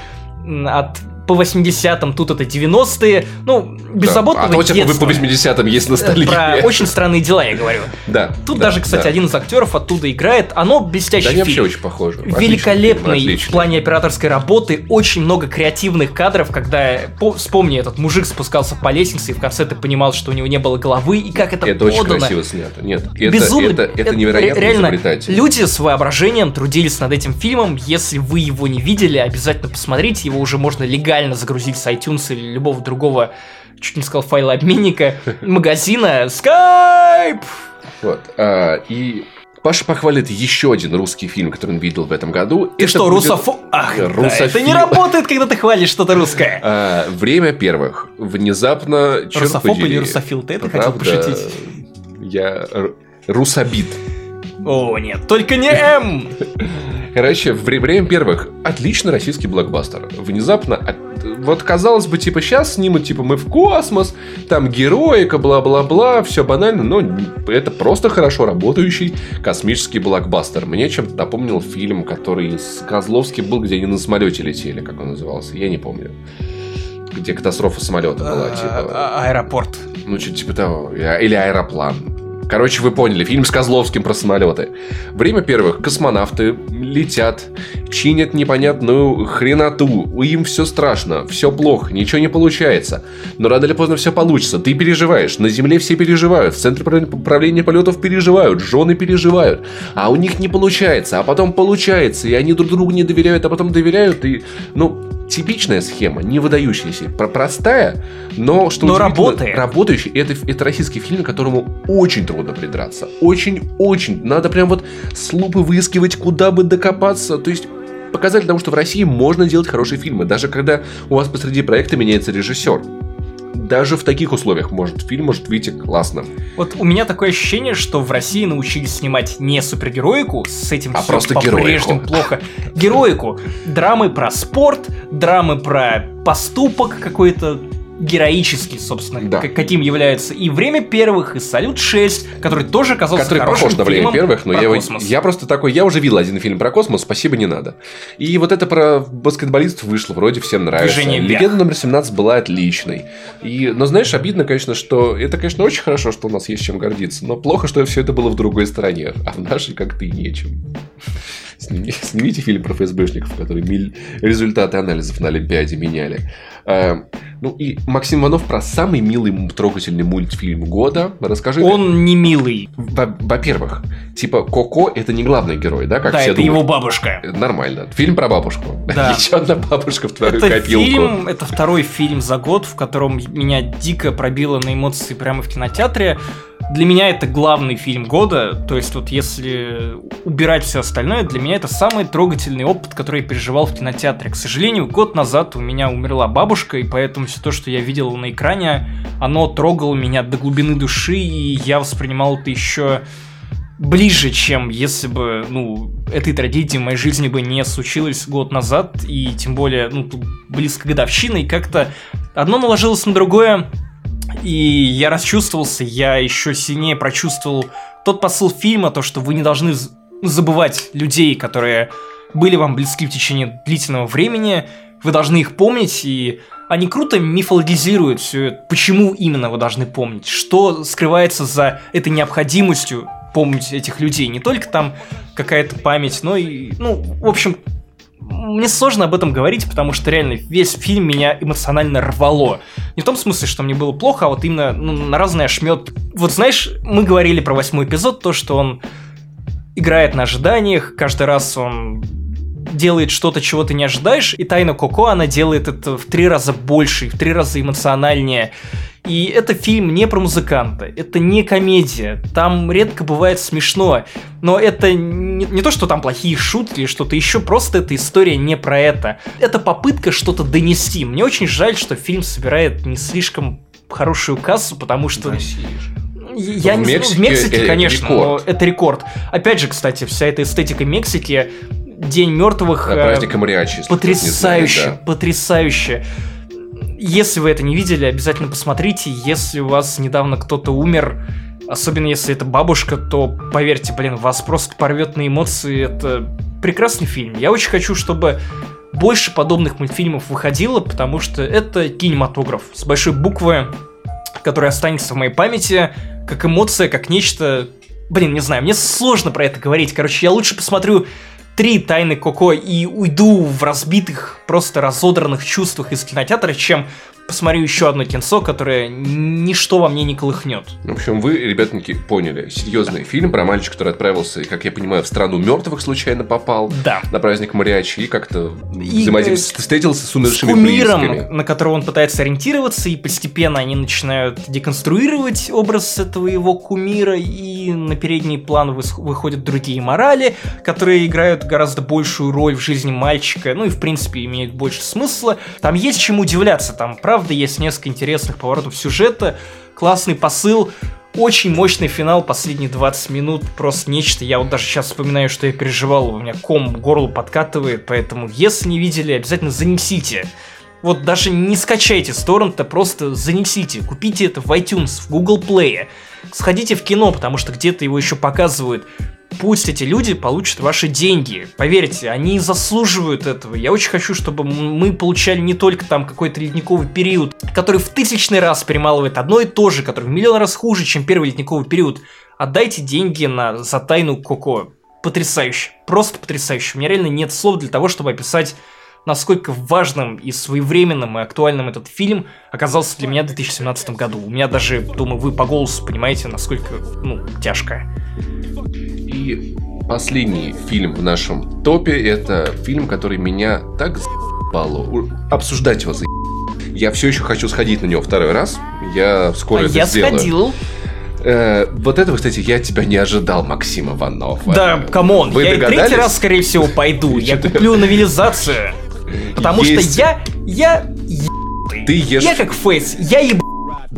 от по 80-м, тут это 90-е. Ну, беззаботного да. А то детства. вы по 80-м есть ностальгия. Про очень странные дела я говорю. Да. Тут да, даже, кстати, да. один из актеров оттуда играет. Оно блестящий Да, они вообще фильм. очень похожи. Великолепный фильм, в плане операторской работы, очень много креативных кадров, когда, по- вспомни, этот мужик спускался по лестнице, и в конце ты понимал, что у него не было головы, и как это, Это очень подано. красиво снято. Нет, это, Безумно. это, это невероятно ре- реально, люди с воображением трудились над этим фильмом. Если вы его не видели, обязательно посмотрите. Его уже можно легально загрузить с iTunes или любого другого, чуть не сказал, файлообменника, магазина Skype. Вот. а, и Паша похвалит еще один русский фильм, который он видел в этом году. Ты Это что, будет, русофо... Ах, да, Русофил. это не работает, когда ты хвалишь что-то русское. а, время первых. Внезапно, Русофоб подери, или русофил? Ты это хотел правда, пошутить? Я русобит. О, нет, только не М! Короче, вре- время первых. Отличный российский блокбастер. Внезапно, вот казалось бы, типа, сейчас снимут, типа, мы в космос, там героика, бла-бла-бла, все банально, но это просто хорошо работающий космический блокбастер. Мне чем-то напомнил фильм, который с Козловским был, где они на самолете летели, как он назывался, я не помню. Где катастрофа самолета была, типа. А- а- Аэропорт. Ну, что-то типа того. Или аэроплан. Короче, вы поняли, фильм с Козловским про самолеты. Время первых. Космонавты летят, чинят непонятную хреноту. Им все страшно, все плохо, ничего не получается. Но рано или поздно все получится. Ты переживаешь. На Земле все переживают. В Центре управления- полетов переживают. Жены переживают. А у них не получается. А потом получается. И они друг другу не доверяют, а потом доверяют. И, ну, типичная схема, не выдающаяся. Про- Простая, но что Но работает. работающий. Это, это российский фильм, к которому очень трудно придраться. Очень-очень. Надо прям вот с лупы выискивать, куда бы докопаться. То есть показатель того, что в России можно делать хорошие фильмы, даже когда у вас посреди проекта меняется режиссер. Даже в таких условиях может фильм может выйти классным. Вот у меня такое ощущение, что в России научились снимать не супергероику, с этим А просто по-прежнему плохо. Героику. Драмы про спорт, драмы про поступок какой-то героический, собственно, Да. каким является и «Время первых», и «Салют-6», который тоже оказался который хорошим похож на время первых, но я, космос. я просто такой, я уже видел один фильм про космос, спасибо, не надо. И вот это про баскетболистов вышло, вроде всем нравится. Движение вверх. Легенда номер 17 была отличной. И, но знаешь, обидно, конечно, что это, конечно, очень хорошо, что у нас есть чем гордиться, но плохо, что все это было в другой стране, а в нашей как-то и нечем. Сними- Снимите фильм про ФСБшников, которые результаты анализов на Олимпиаде меняли. Э, Ну и Максим Иванов про самый милый, трогательный мультфильм года. Расскажи. Он не милый. Во- Во-первых, типа Коко это не главный герой, да, как да, все это думают. его бабушка. Это Нормально. Фильм про бабушку. Да. Еще одна бабушка в твою Это копилку. фильм, это второй фильм за год, в котором меня дико пробило на эмоции прямо в кинотеатре. Для меня это главный фильм года, то есть вот если убирать все остальное, для меня это самый трогательный опыт, который я переживал в кинотеатре. К сожалению, год назад у меня умерла бабушка, и поэтому все то, что я видел на экране, оно трогало меня до глубины души, и я воспринимал это еще ближе, чем если бы, ну, этой трагедии в моей жизни бы не случилось год назад, и тем более, ну, близко годовщина, и как-то одно наложилось на другое, и я расчувствовался, я еще сильнее прочувствовал тот посыл фильма, то, что вы не должны забывать людей, которые были вам близки в течение длительного времени, вы должны их помнить, и они круто мифологизируют все это. Почему именно вы должны помнить? Что скрывается за этой необходимостью помнить этих людей? Не только там какая-то память, но и, ну, в общем, мне сложно об этом говорить, потому что реально весь фильм меня эмоционально рвало. Не в том смысле, что мне было плохо, а вот именно ну, на разный ошмет. Вот знаешь, мы говорили про восьмой эпизод, то, что он играет на ожиданиях, каждый раз он делает что-то, чего ты не ожидаешь, и Тайна Коко, она делает это в три раза больше, в три раза эмоциональнее. И это фильм не про музыканта, это не комедия, там редко бывает смешно, но это не, не то, что там плохие шутки или что-то еще, просто эта история не про это. Это попытка что-то донести. Мне очень жаль, что фильм собирает не слишком хорошую кассу, потому что... Я В не знаю, в Мексике Мексике, это конечно, рекорд. но это рекорд. Опять же, кстати, вся эта эстетика Мексики, День мертвых, Да, э, праздника Мариачи. потрясающе, знает, потрясающе. Если вы это не видели, обязательно посмотрите. Если у вас недавно кто-то умер, особенно если это бабушка, то поверьте, блин, вас просто порвет на эмоции. Это прекрасный фильм. Я очень хочу, чтобы больше подобных мультфильмов выходило, потому что это кинематограф с большой буквы, который останется в моей памяти как эмоция, как нечто... Блин, не знаю, мне сложно про это говорить. Короче, я лучше посмотрю три тайны Коко и уйду в разбитых, просто разодранных чувствах из кинотеатра, чем посмотрю еще одно кинцо, которое ничто во мне не колыхнет. В общем, вы, ребятники, поняли. Серьезный фильм про мальчика, который отправился, как я понимаю, в страну мертвых случайно попал. Да. На праздник Мариачи и как-то взаимодействовал, встретился с умершими с кумиром, на которого он пытается ориентироваться, и постепенно они начинают деконструировать образ этого его кумира, и на передний план выходят другие морали, которые играют гораздо большую роль в жизни мальчика, ну и в принципе имеют больше смысла. Там есть чему удивляться, там правда есть несколько интересных поворотов сюжета, классный посыл, очень мощный финал, последние 20 минут, просто нечто. Я вот даже сейчас вспоминаю, что я переживал, у меня ком к горлу подкатывает, поэтому если не видели, обязательно занесите. Вот даже не скачайте с торрента, просто занесите, купите это в iTunes, в Google Play. Сходите в кино, потому что где-то его еще показывают. Пусть эти люди получат ваши деньги. Поверьте, они заслуживают этого. Я очень хочу, чтобы мы получали не только там какой-то ледниковый период, который в тысячный раз перемалывает одно и то же, который в миллион раз хуже, чем первый ледниковый период. Отдайте деньги на за тайну Коко. Потрясающе. Просто потрясающе. У меня реально нет слов для того, чтобы описать насколько важным и своевременным и актуальным этот фильм оказался для меня в 2017 году. У меня даже, думаю, вы по голосу понимаете, насколько, ну, тяжко. И последний фильм в нашем топе это фильм, который меня так заебало. У- Обсуждать его за Я все еще хочу сходить на него второй раз. Я скоро А это я сделаю. сходил. Э, вот этого, кстати, я тебя не ожидал, Максим Иванов. Да, Э, come on, Вы я и третий раз, скорее всего, пойду. Я куплю новелизацию. Потому Есть. что я, я, Ты ешь, я как Face, я еб...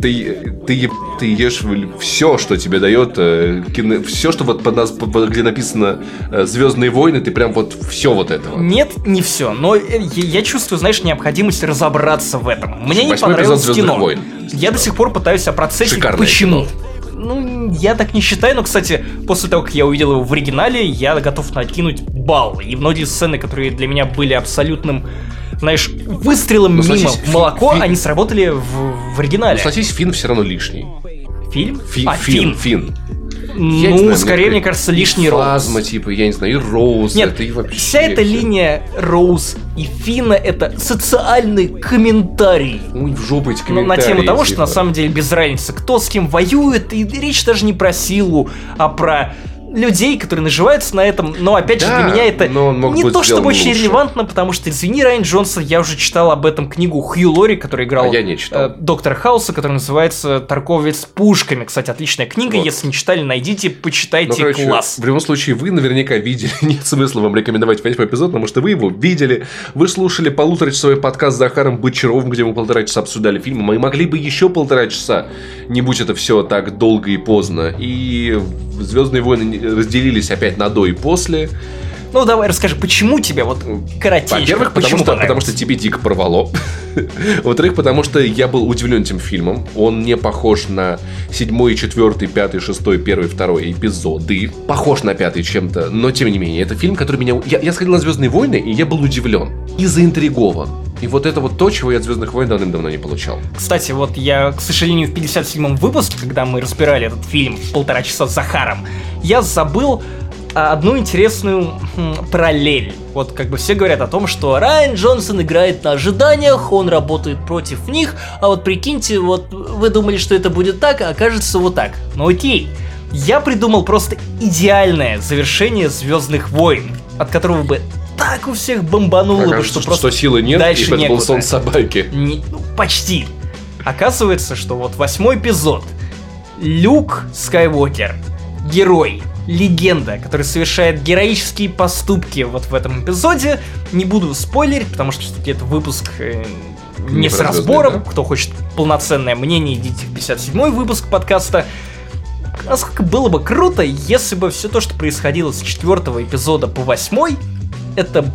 ты, ты, ты ешь все, что тебе дает э, кино, все, что вот под нас, где написано э, Звездные войны, ты прям вот все вот это. вот. Нет, не все, но э, я, чувствую, знаешь, необходимость разобраться в этом. Мне не понравилось эпизод «Звездных кино. войн». Я до сих пор пытаюсь опроцессить, Шикарное почему. Ну, я так не считаю, но, кстати, после того, как я увидел его в оригинале, я готов накинуть балл. И многие сцены, которые для меня были абсолютным, знаешь, выстрелом Ну, мимо согласись, молоко, фи- они сработали в, в оригинале. Ну, согласись, Финн все равно лишний. Фильм? Фи- а, фильм. Финн. Ну, Я не знаю, скорее, мне мне кажется, лишний роуз. Плазма, типа, я не знаю, и Роуз, Нет, это и вообще... вся эта линия Роуз и Фина это социальный комментарий. Ой, в жопу эти Ну, на комментарии, тему того, что типа. на самом деле без разницы, кто с кем воюет, и речь даже не про силу, а про людей, которые наживаются на этом, но опять же Да, для меня это не то чтобы очень лучше. релевантно, потому что, извини, Райан Джонсон, я уже читал об этом книгу Хью Лори, который играл А я не читал. э, доктора Хауса, который называется «Торговец пушками». Кстати, отличная книга, Вот. если не читали, найдите, почитайте, Ну, короче, класс. в любом случае, вы наверняка видели, нет смысла вам рекомендовать восьмой эпизод, потому что вы его видели, вы слушали полуторачасовой подкаст с Захаром Бочаровым, где мы полтора часа обсуждали фильм, мы могли бы еще полтора часа, не будь это все так долго и поздно. И Звездные войны не- разделились опять на до и после. Ну, давай расскажи, почему тебе вот коротенько, Во-первых, потому что, потому что тебе дико порвало. Во-вторых, потому что я был удивлен этим фильмом. Он не похож на седьмой, четвертый, пятый, шестой, первый, второй эпизоды. Похож на пятый чем-то, но тем не менее, это фильм, который меня... Я, я сходил на Звездные войны, и я был удивлен. И заинтригован. И вот это вот то, чего я от Звездных войн давным-давно не получал. Кстати, вот я, к сожалению, в 57-м выпуске, когда мы разбирали этот фильм полтора часа с Захаром, я забыл а, одну интересную хм, параллель. Вот как бы все говорят о том, что Райан Джонсон играет на ожиданиях, он работает против них, а вот прикиньте, вот вы думали, что это будет так, а окажется вот так. Ну окей. Я придумал просто идеальное завершение Звездных войн, от которого бы так у всех бомбануло бы, Окажется, что что, просто что силы нет, дальше и это был сон собаки. не- ну, почти. Оказывается, что вот восьмой эпизод. Люк Скайуокер. Герой. Легенда, который совершает героические поступки вот в этом эпизоде. Не буду спойлерить, потому что все-таки это выпуск э, не, Не с разбором. Да? Кто хочет полноценное мнение, идите в 57-й выпуск подкаста. Насколько было бы круто, если бы все то, что происходило с четвертого эпизода по восьмой, это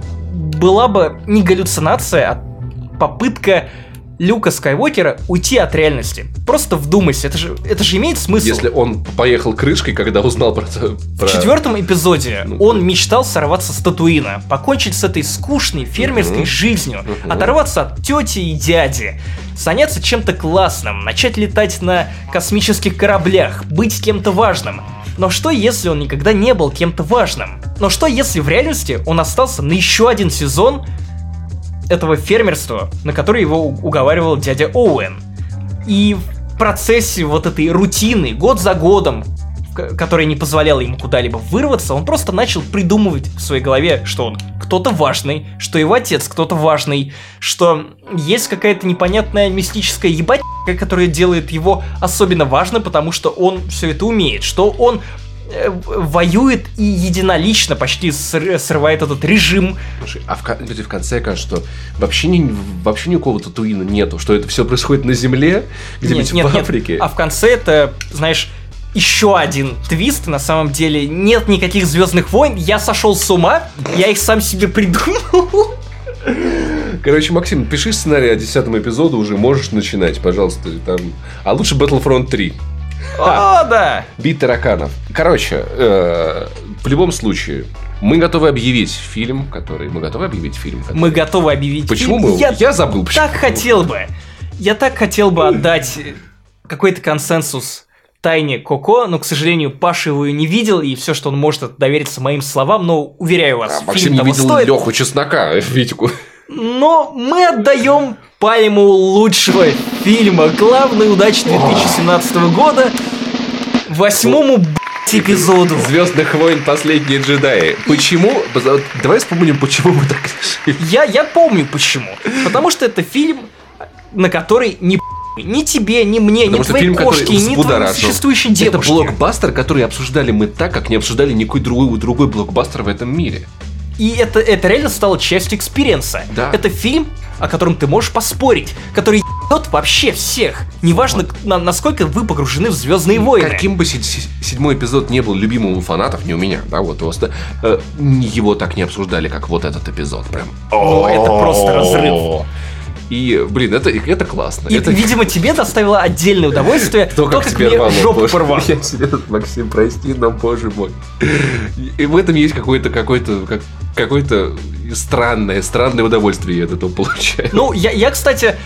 была бы не галлюцинация, а попытка Люка Скайуокера уйти от реальности. Просто вдумайся, это же, это же имеет смысл. Если он поехал крышкой, когда узнал про... про... В четвертом эпизоде ну, он мечтал сорваться с Татуина, покончить с этой скучной фермерской угу. жизнью, угу. оторваться от тети и дяди, заняться чем-то классным, начать летать на космических кораблях, быть кем-то важным. Но что если он никогда не был кем-то важным? Но что если в реальности он остался на еще один сезон этого фермерства, на который его уговаривал дядя Оуэн? И в процессе вот этой рутины, год за годом, которая не позволяла ему куда-либо вырваться, он просто начал придумывать в своей голове, что он кто-то важный, что его отец кто-то важный, что есть какая-то непонятная мистическая ебать, которая делает его особенно важным, потому что он все это умеет, что он э, воюет и единолично почти срывает этот режим. Слушай, а в, в конце кажется, что вообще, ни, вообще никакого татуина нету, что это все происходит на Земле, где-нибудь в Африке. Нет. А в конце это, знаешь, еще один твист, на самом деле нет никаких Звездных войн, я сошел с ума, я их сам себе придумал. Короче, Максим, пиши сценарий о десятом эпизоду, уже можешь начинать, пожалуйста. Там... А лучше Battlefront 3. О, а, да! Бит тараканов. Короче, э, в любом случае, мы готовы объявить фильм, который... Мы готовы объявить фильм, который... Мы готовы объявить почему фильм. Мы... Я, я забыл, почему. Так хотел бы. Я так хотел бы отдать какой-то консенсус тайне Коко, но, к сожалению, Паша его не видел, и все, что он может, это довериться моим словам, но уверяю вас, а, Максим не видел стоит. Леху Чеснока, Витьку. Но мы отдаем пальму лучшего фильма, главной удачи 2017 года, восьмому эпизоду. Звездных войн Последние джедаи. Почему? Давай вспомним, почему мы так решили. Я, я помню почему. Потому что это фильм, на который не ни тебе, ни мне, Потому ни твоей фильм, кошке, ни твоей существующей девушке. Это блокбастер, который обсуждали мы так, как не обсуждали никакой другой, другой блокбастер в этом мире. И это, это реально стало частью experience а. Да. Это фильм, о котором ты можешь поспорить, который ебет вообще всех. Неважно, вот. на, насколько вы погружены в Звездные войны. Каким бы седьмой эпизод не был любимым у фанатов, не у меня, да, вот просто э, его так не обсуждали, как вот этот эпизод. Прям. О, это просто разрыв. И, блин, это, это классно. И, это... видимо, тебе доставило отдельное удовольствие то, как, как мне жопу порвал. Я тебе, Максим, прости, но, боже мой. И в этом есть какое-то, какое-то, как, какое-то странное, странное удовольствие я от этого получаю. Ну, я, я, кстати,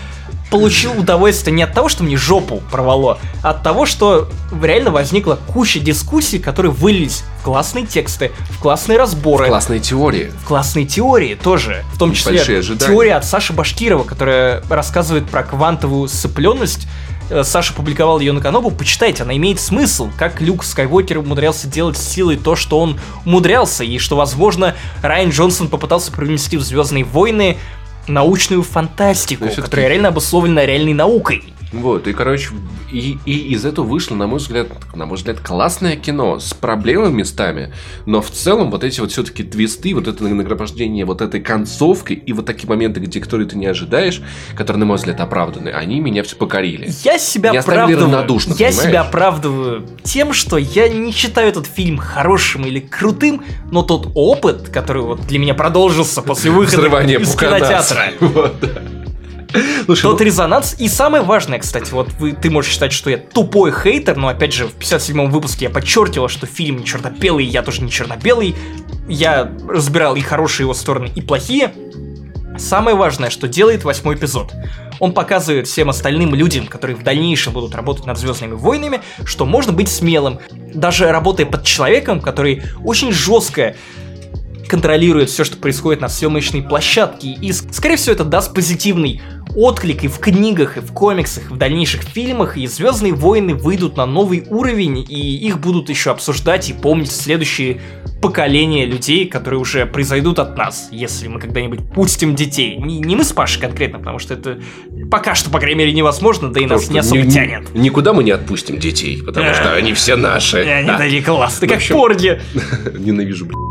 получил удовольствие не от того, что мне жопу порвало, а от того, что реально возникла куча дискуссий, которые вылились в классные тексты, в классные разборы. В классные теории. В классные теории тоже. В том числе теория от Саши Башкирова, которая рассказывает про квантовую сцепленность э, Саша публиковал ее на Канобу, почитайте, она имеет смысл, как Люк Скайуокер умудрялся делать силой то, что он умудрялся, и что, возможно, Райан Джонсон попытался привнести в Звездные войны научную фантастику, которая реально обусловлена реальной наукой. Вот, и, короче, и, и из этого вышло, на мой взгляд, на мой взгляд, классное кино с проблемами местами, но в целом вот эти вот все-таки твисты, вот это нагромождение вот этой концовкой и вот такие моменты, где которые ты не ожидаешь, которые, на мой взгляд, оправданы, они меня все покорили. Я себя не оправдываю. равнодушно, Я понимаешь? себя оправдываю тем, что я не считаю этот фильм хорошим или крутым, но тот опыт, который вот для меня продолжился после выхода из кинотеатра. Вот, да Слушай, тот ну... резонанс. И самое важное, кстати, вот вы, ты можешь считать, что я тупой хейтер, но опять же, в 57-м выпуске я подчеркивал, что фильм не черно-белый, я тоже не черно-белый. Я разбирал и хорошие его стороны, и плохие. Самое важное, что делает восьмой эпизод. Он показывает всем остальным людям, которые в дальнейшем будут работать над Звездными войнами, что можно быть смелым. Даже работая под человеком, который очень жестко контролирует все, что происходит на съемочной площадке. И, скорее всего, это даст позитивный отклик и в книгах, и в комиксах, и в дальнейших фильмах, и Звездные войны выйдут на новый уровень, и их будут еще обсуждать и помнить следующие поколения людей, которые уже произойдут от нас, если мы когда-нибудь пустим детей. Не, не мы с Пашей конкретно, потому что это пока что, по крайней мере, невозможно, да и потому нас не особо ни, тянет. Никуда мы не отпустим детей, потому что они все наши. Они такие классные, как порги. Ненавижу, блядь.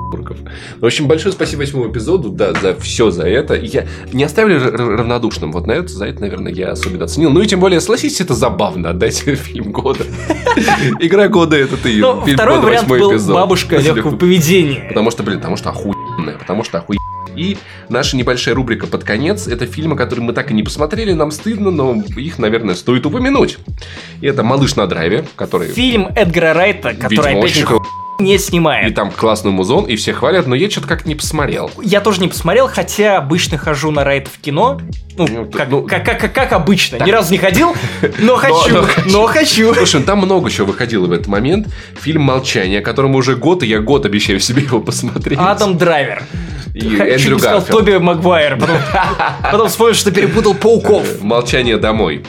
В общем, большое спасибо восьмому эпизоду, да, за все за это. Я не оставили равнодушным. Вот на это, за это, наверное, я особенно оценил. Ну и тем более, согласитесь, это забавно отдать фильм года. Игра года это ты. Второй вариант был бабушка легкого поведения. Потому что, блин, потому что охуенная, потому что охуенная. И наша небольшая рубрика под конец. Это фильмы, которые мы так и не посмотрели, нам стыдно, но их, наверное, стоит упомянуть. И это «Малыш на драйве», который... Фильм Эдгара Райта, который, опять не и снимает. там классный музон, и все хвалят, но я что-то как-то не посмотрел. Я тоже не посмотрел, хотя обычно хожу на Райта в кино. Ну, Ну, как, ну- как, как, как- как обычно. Ни разу не ходил, но хочу. но Но хочу. Слушай, ну там много чего выходило в этот момент. Фильм «Молчание», которому уже год, и я год обещаю себе его посмотреть. Адам Драйвер. и Чуть Эндрю не сказал Гарфилд. Тоби Магуайр. Потом, потом вспомнил, что перепутал пауков. «Молчание домой».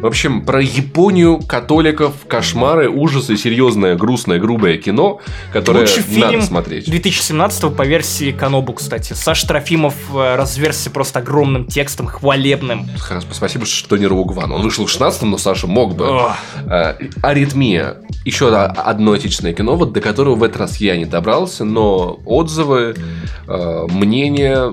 В общем, про Японию, католиков, кошмары, ужасы, серьезное, грустное, грубое кино, которое Лучший надо фильм смотреть. 2017 по версии Канобу, кстати. Саша Трофимов э, разверзся просто огромным текстом, хвалебным. Спасибо, что не One. Он вышел в 16 но Саша мог бы. Ох. Э, Аритмия. Еще одно отечественное кино, вот до которого в этот раз я не добрался, но отзывы, э, мнения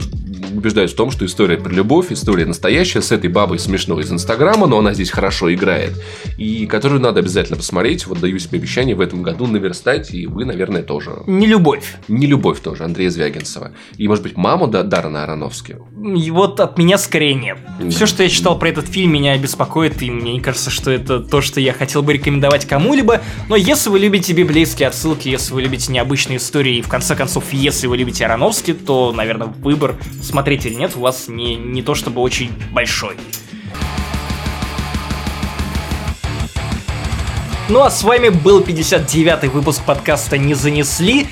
убеждают в том, что история про любовь, история настоящая, с этой бабой смешной из Инстаграма, но она здесь хорошо играет, и которую надо обязательно посмотреть. Вот даю себе обещание в этом году наверстать, и вы, наверное, тоже. Не любовь. Не любовь тоже, Андрея Звягинцева. И, может быть, маму да, Даррена Аронофски. И вот от меня скорее нет. Да. Все, что я читал про этот фильм, меня беспокоит, и мне не кажется, что это то, что я хотел бы рекомендовать кому-либо. Но если вы любите библейские отсылки, если вы любите необычные истории, и в конце концов, если вы любите Ароновски, то, наверное, выбор, смотреть или нет, у вас не, не то чтобы очень большой. Ну а с вами был 59-й выпуск подкаста «Не занесли».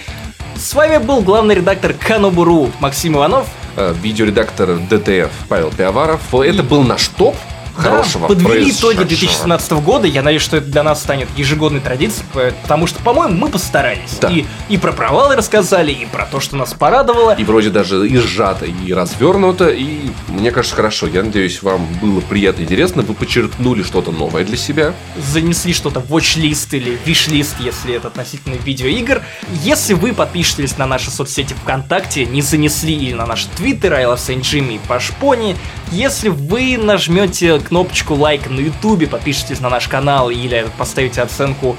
С вами был главный редактор Канобуру Максим Иванов. Э, Видеоредактор ДТФ Павел Пиаваров. Это был наш топ хорошего Да, подвели итоги происшедшего. 2017 года. Я надеюсь, что это для нас станет ежегодной традицией, потому что, по-моему, мы постарались. Да. И, и про провалы рассказали, и про то, что нас порадовало. И вроде даже и сжато, и развернуто, и мне кажется хорошо. Я надеюсь, вам было приятно и интересно. Вы подчеркнули что-то новое для себя. занесли что-то в watch-лист или виш-лист, если это относительно видеоигр. Если вы подпишетесь на наши соцсети ВКонтакте, не занесли или на наши твиттеры, I love Saint Jimmy и Пашпони, если вы нажмете кнопочку лайк на ютубе, подпишитесь на наш канал или поставите оценку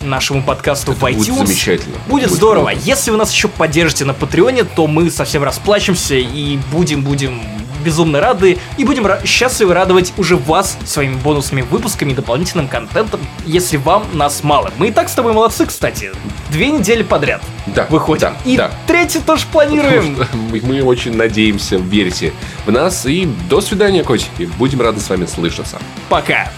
нашему подкасту в будет iTunes. замечательно. Будет, Будет здорово. круто. Если вы нас еще поддержите на Патреоне, то мы совсем расплачемся и будем, будем безумно рады и будем счастливы радовать уже вас своими бонусными выпусками и дополнительным контентом, если вам нас мало. Мы и так с тобой молодцы, кстати. Две недели подряд Да, выходим. да, и да. третий тоже планируем. Мы очень надеемся, верьте в нас. И до свидания, котики. Будем рады с вами слышаться. Пока.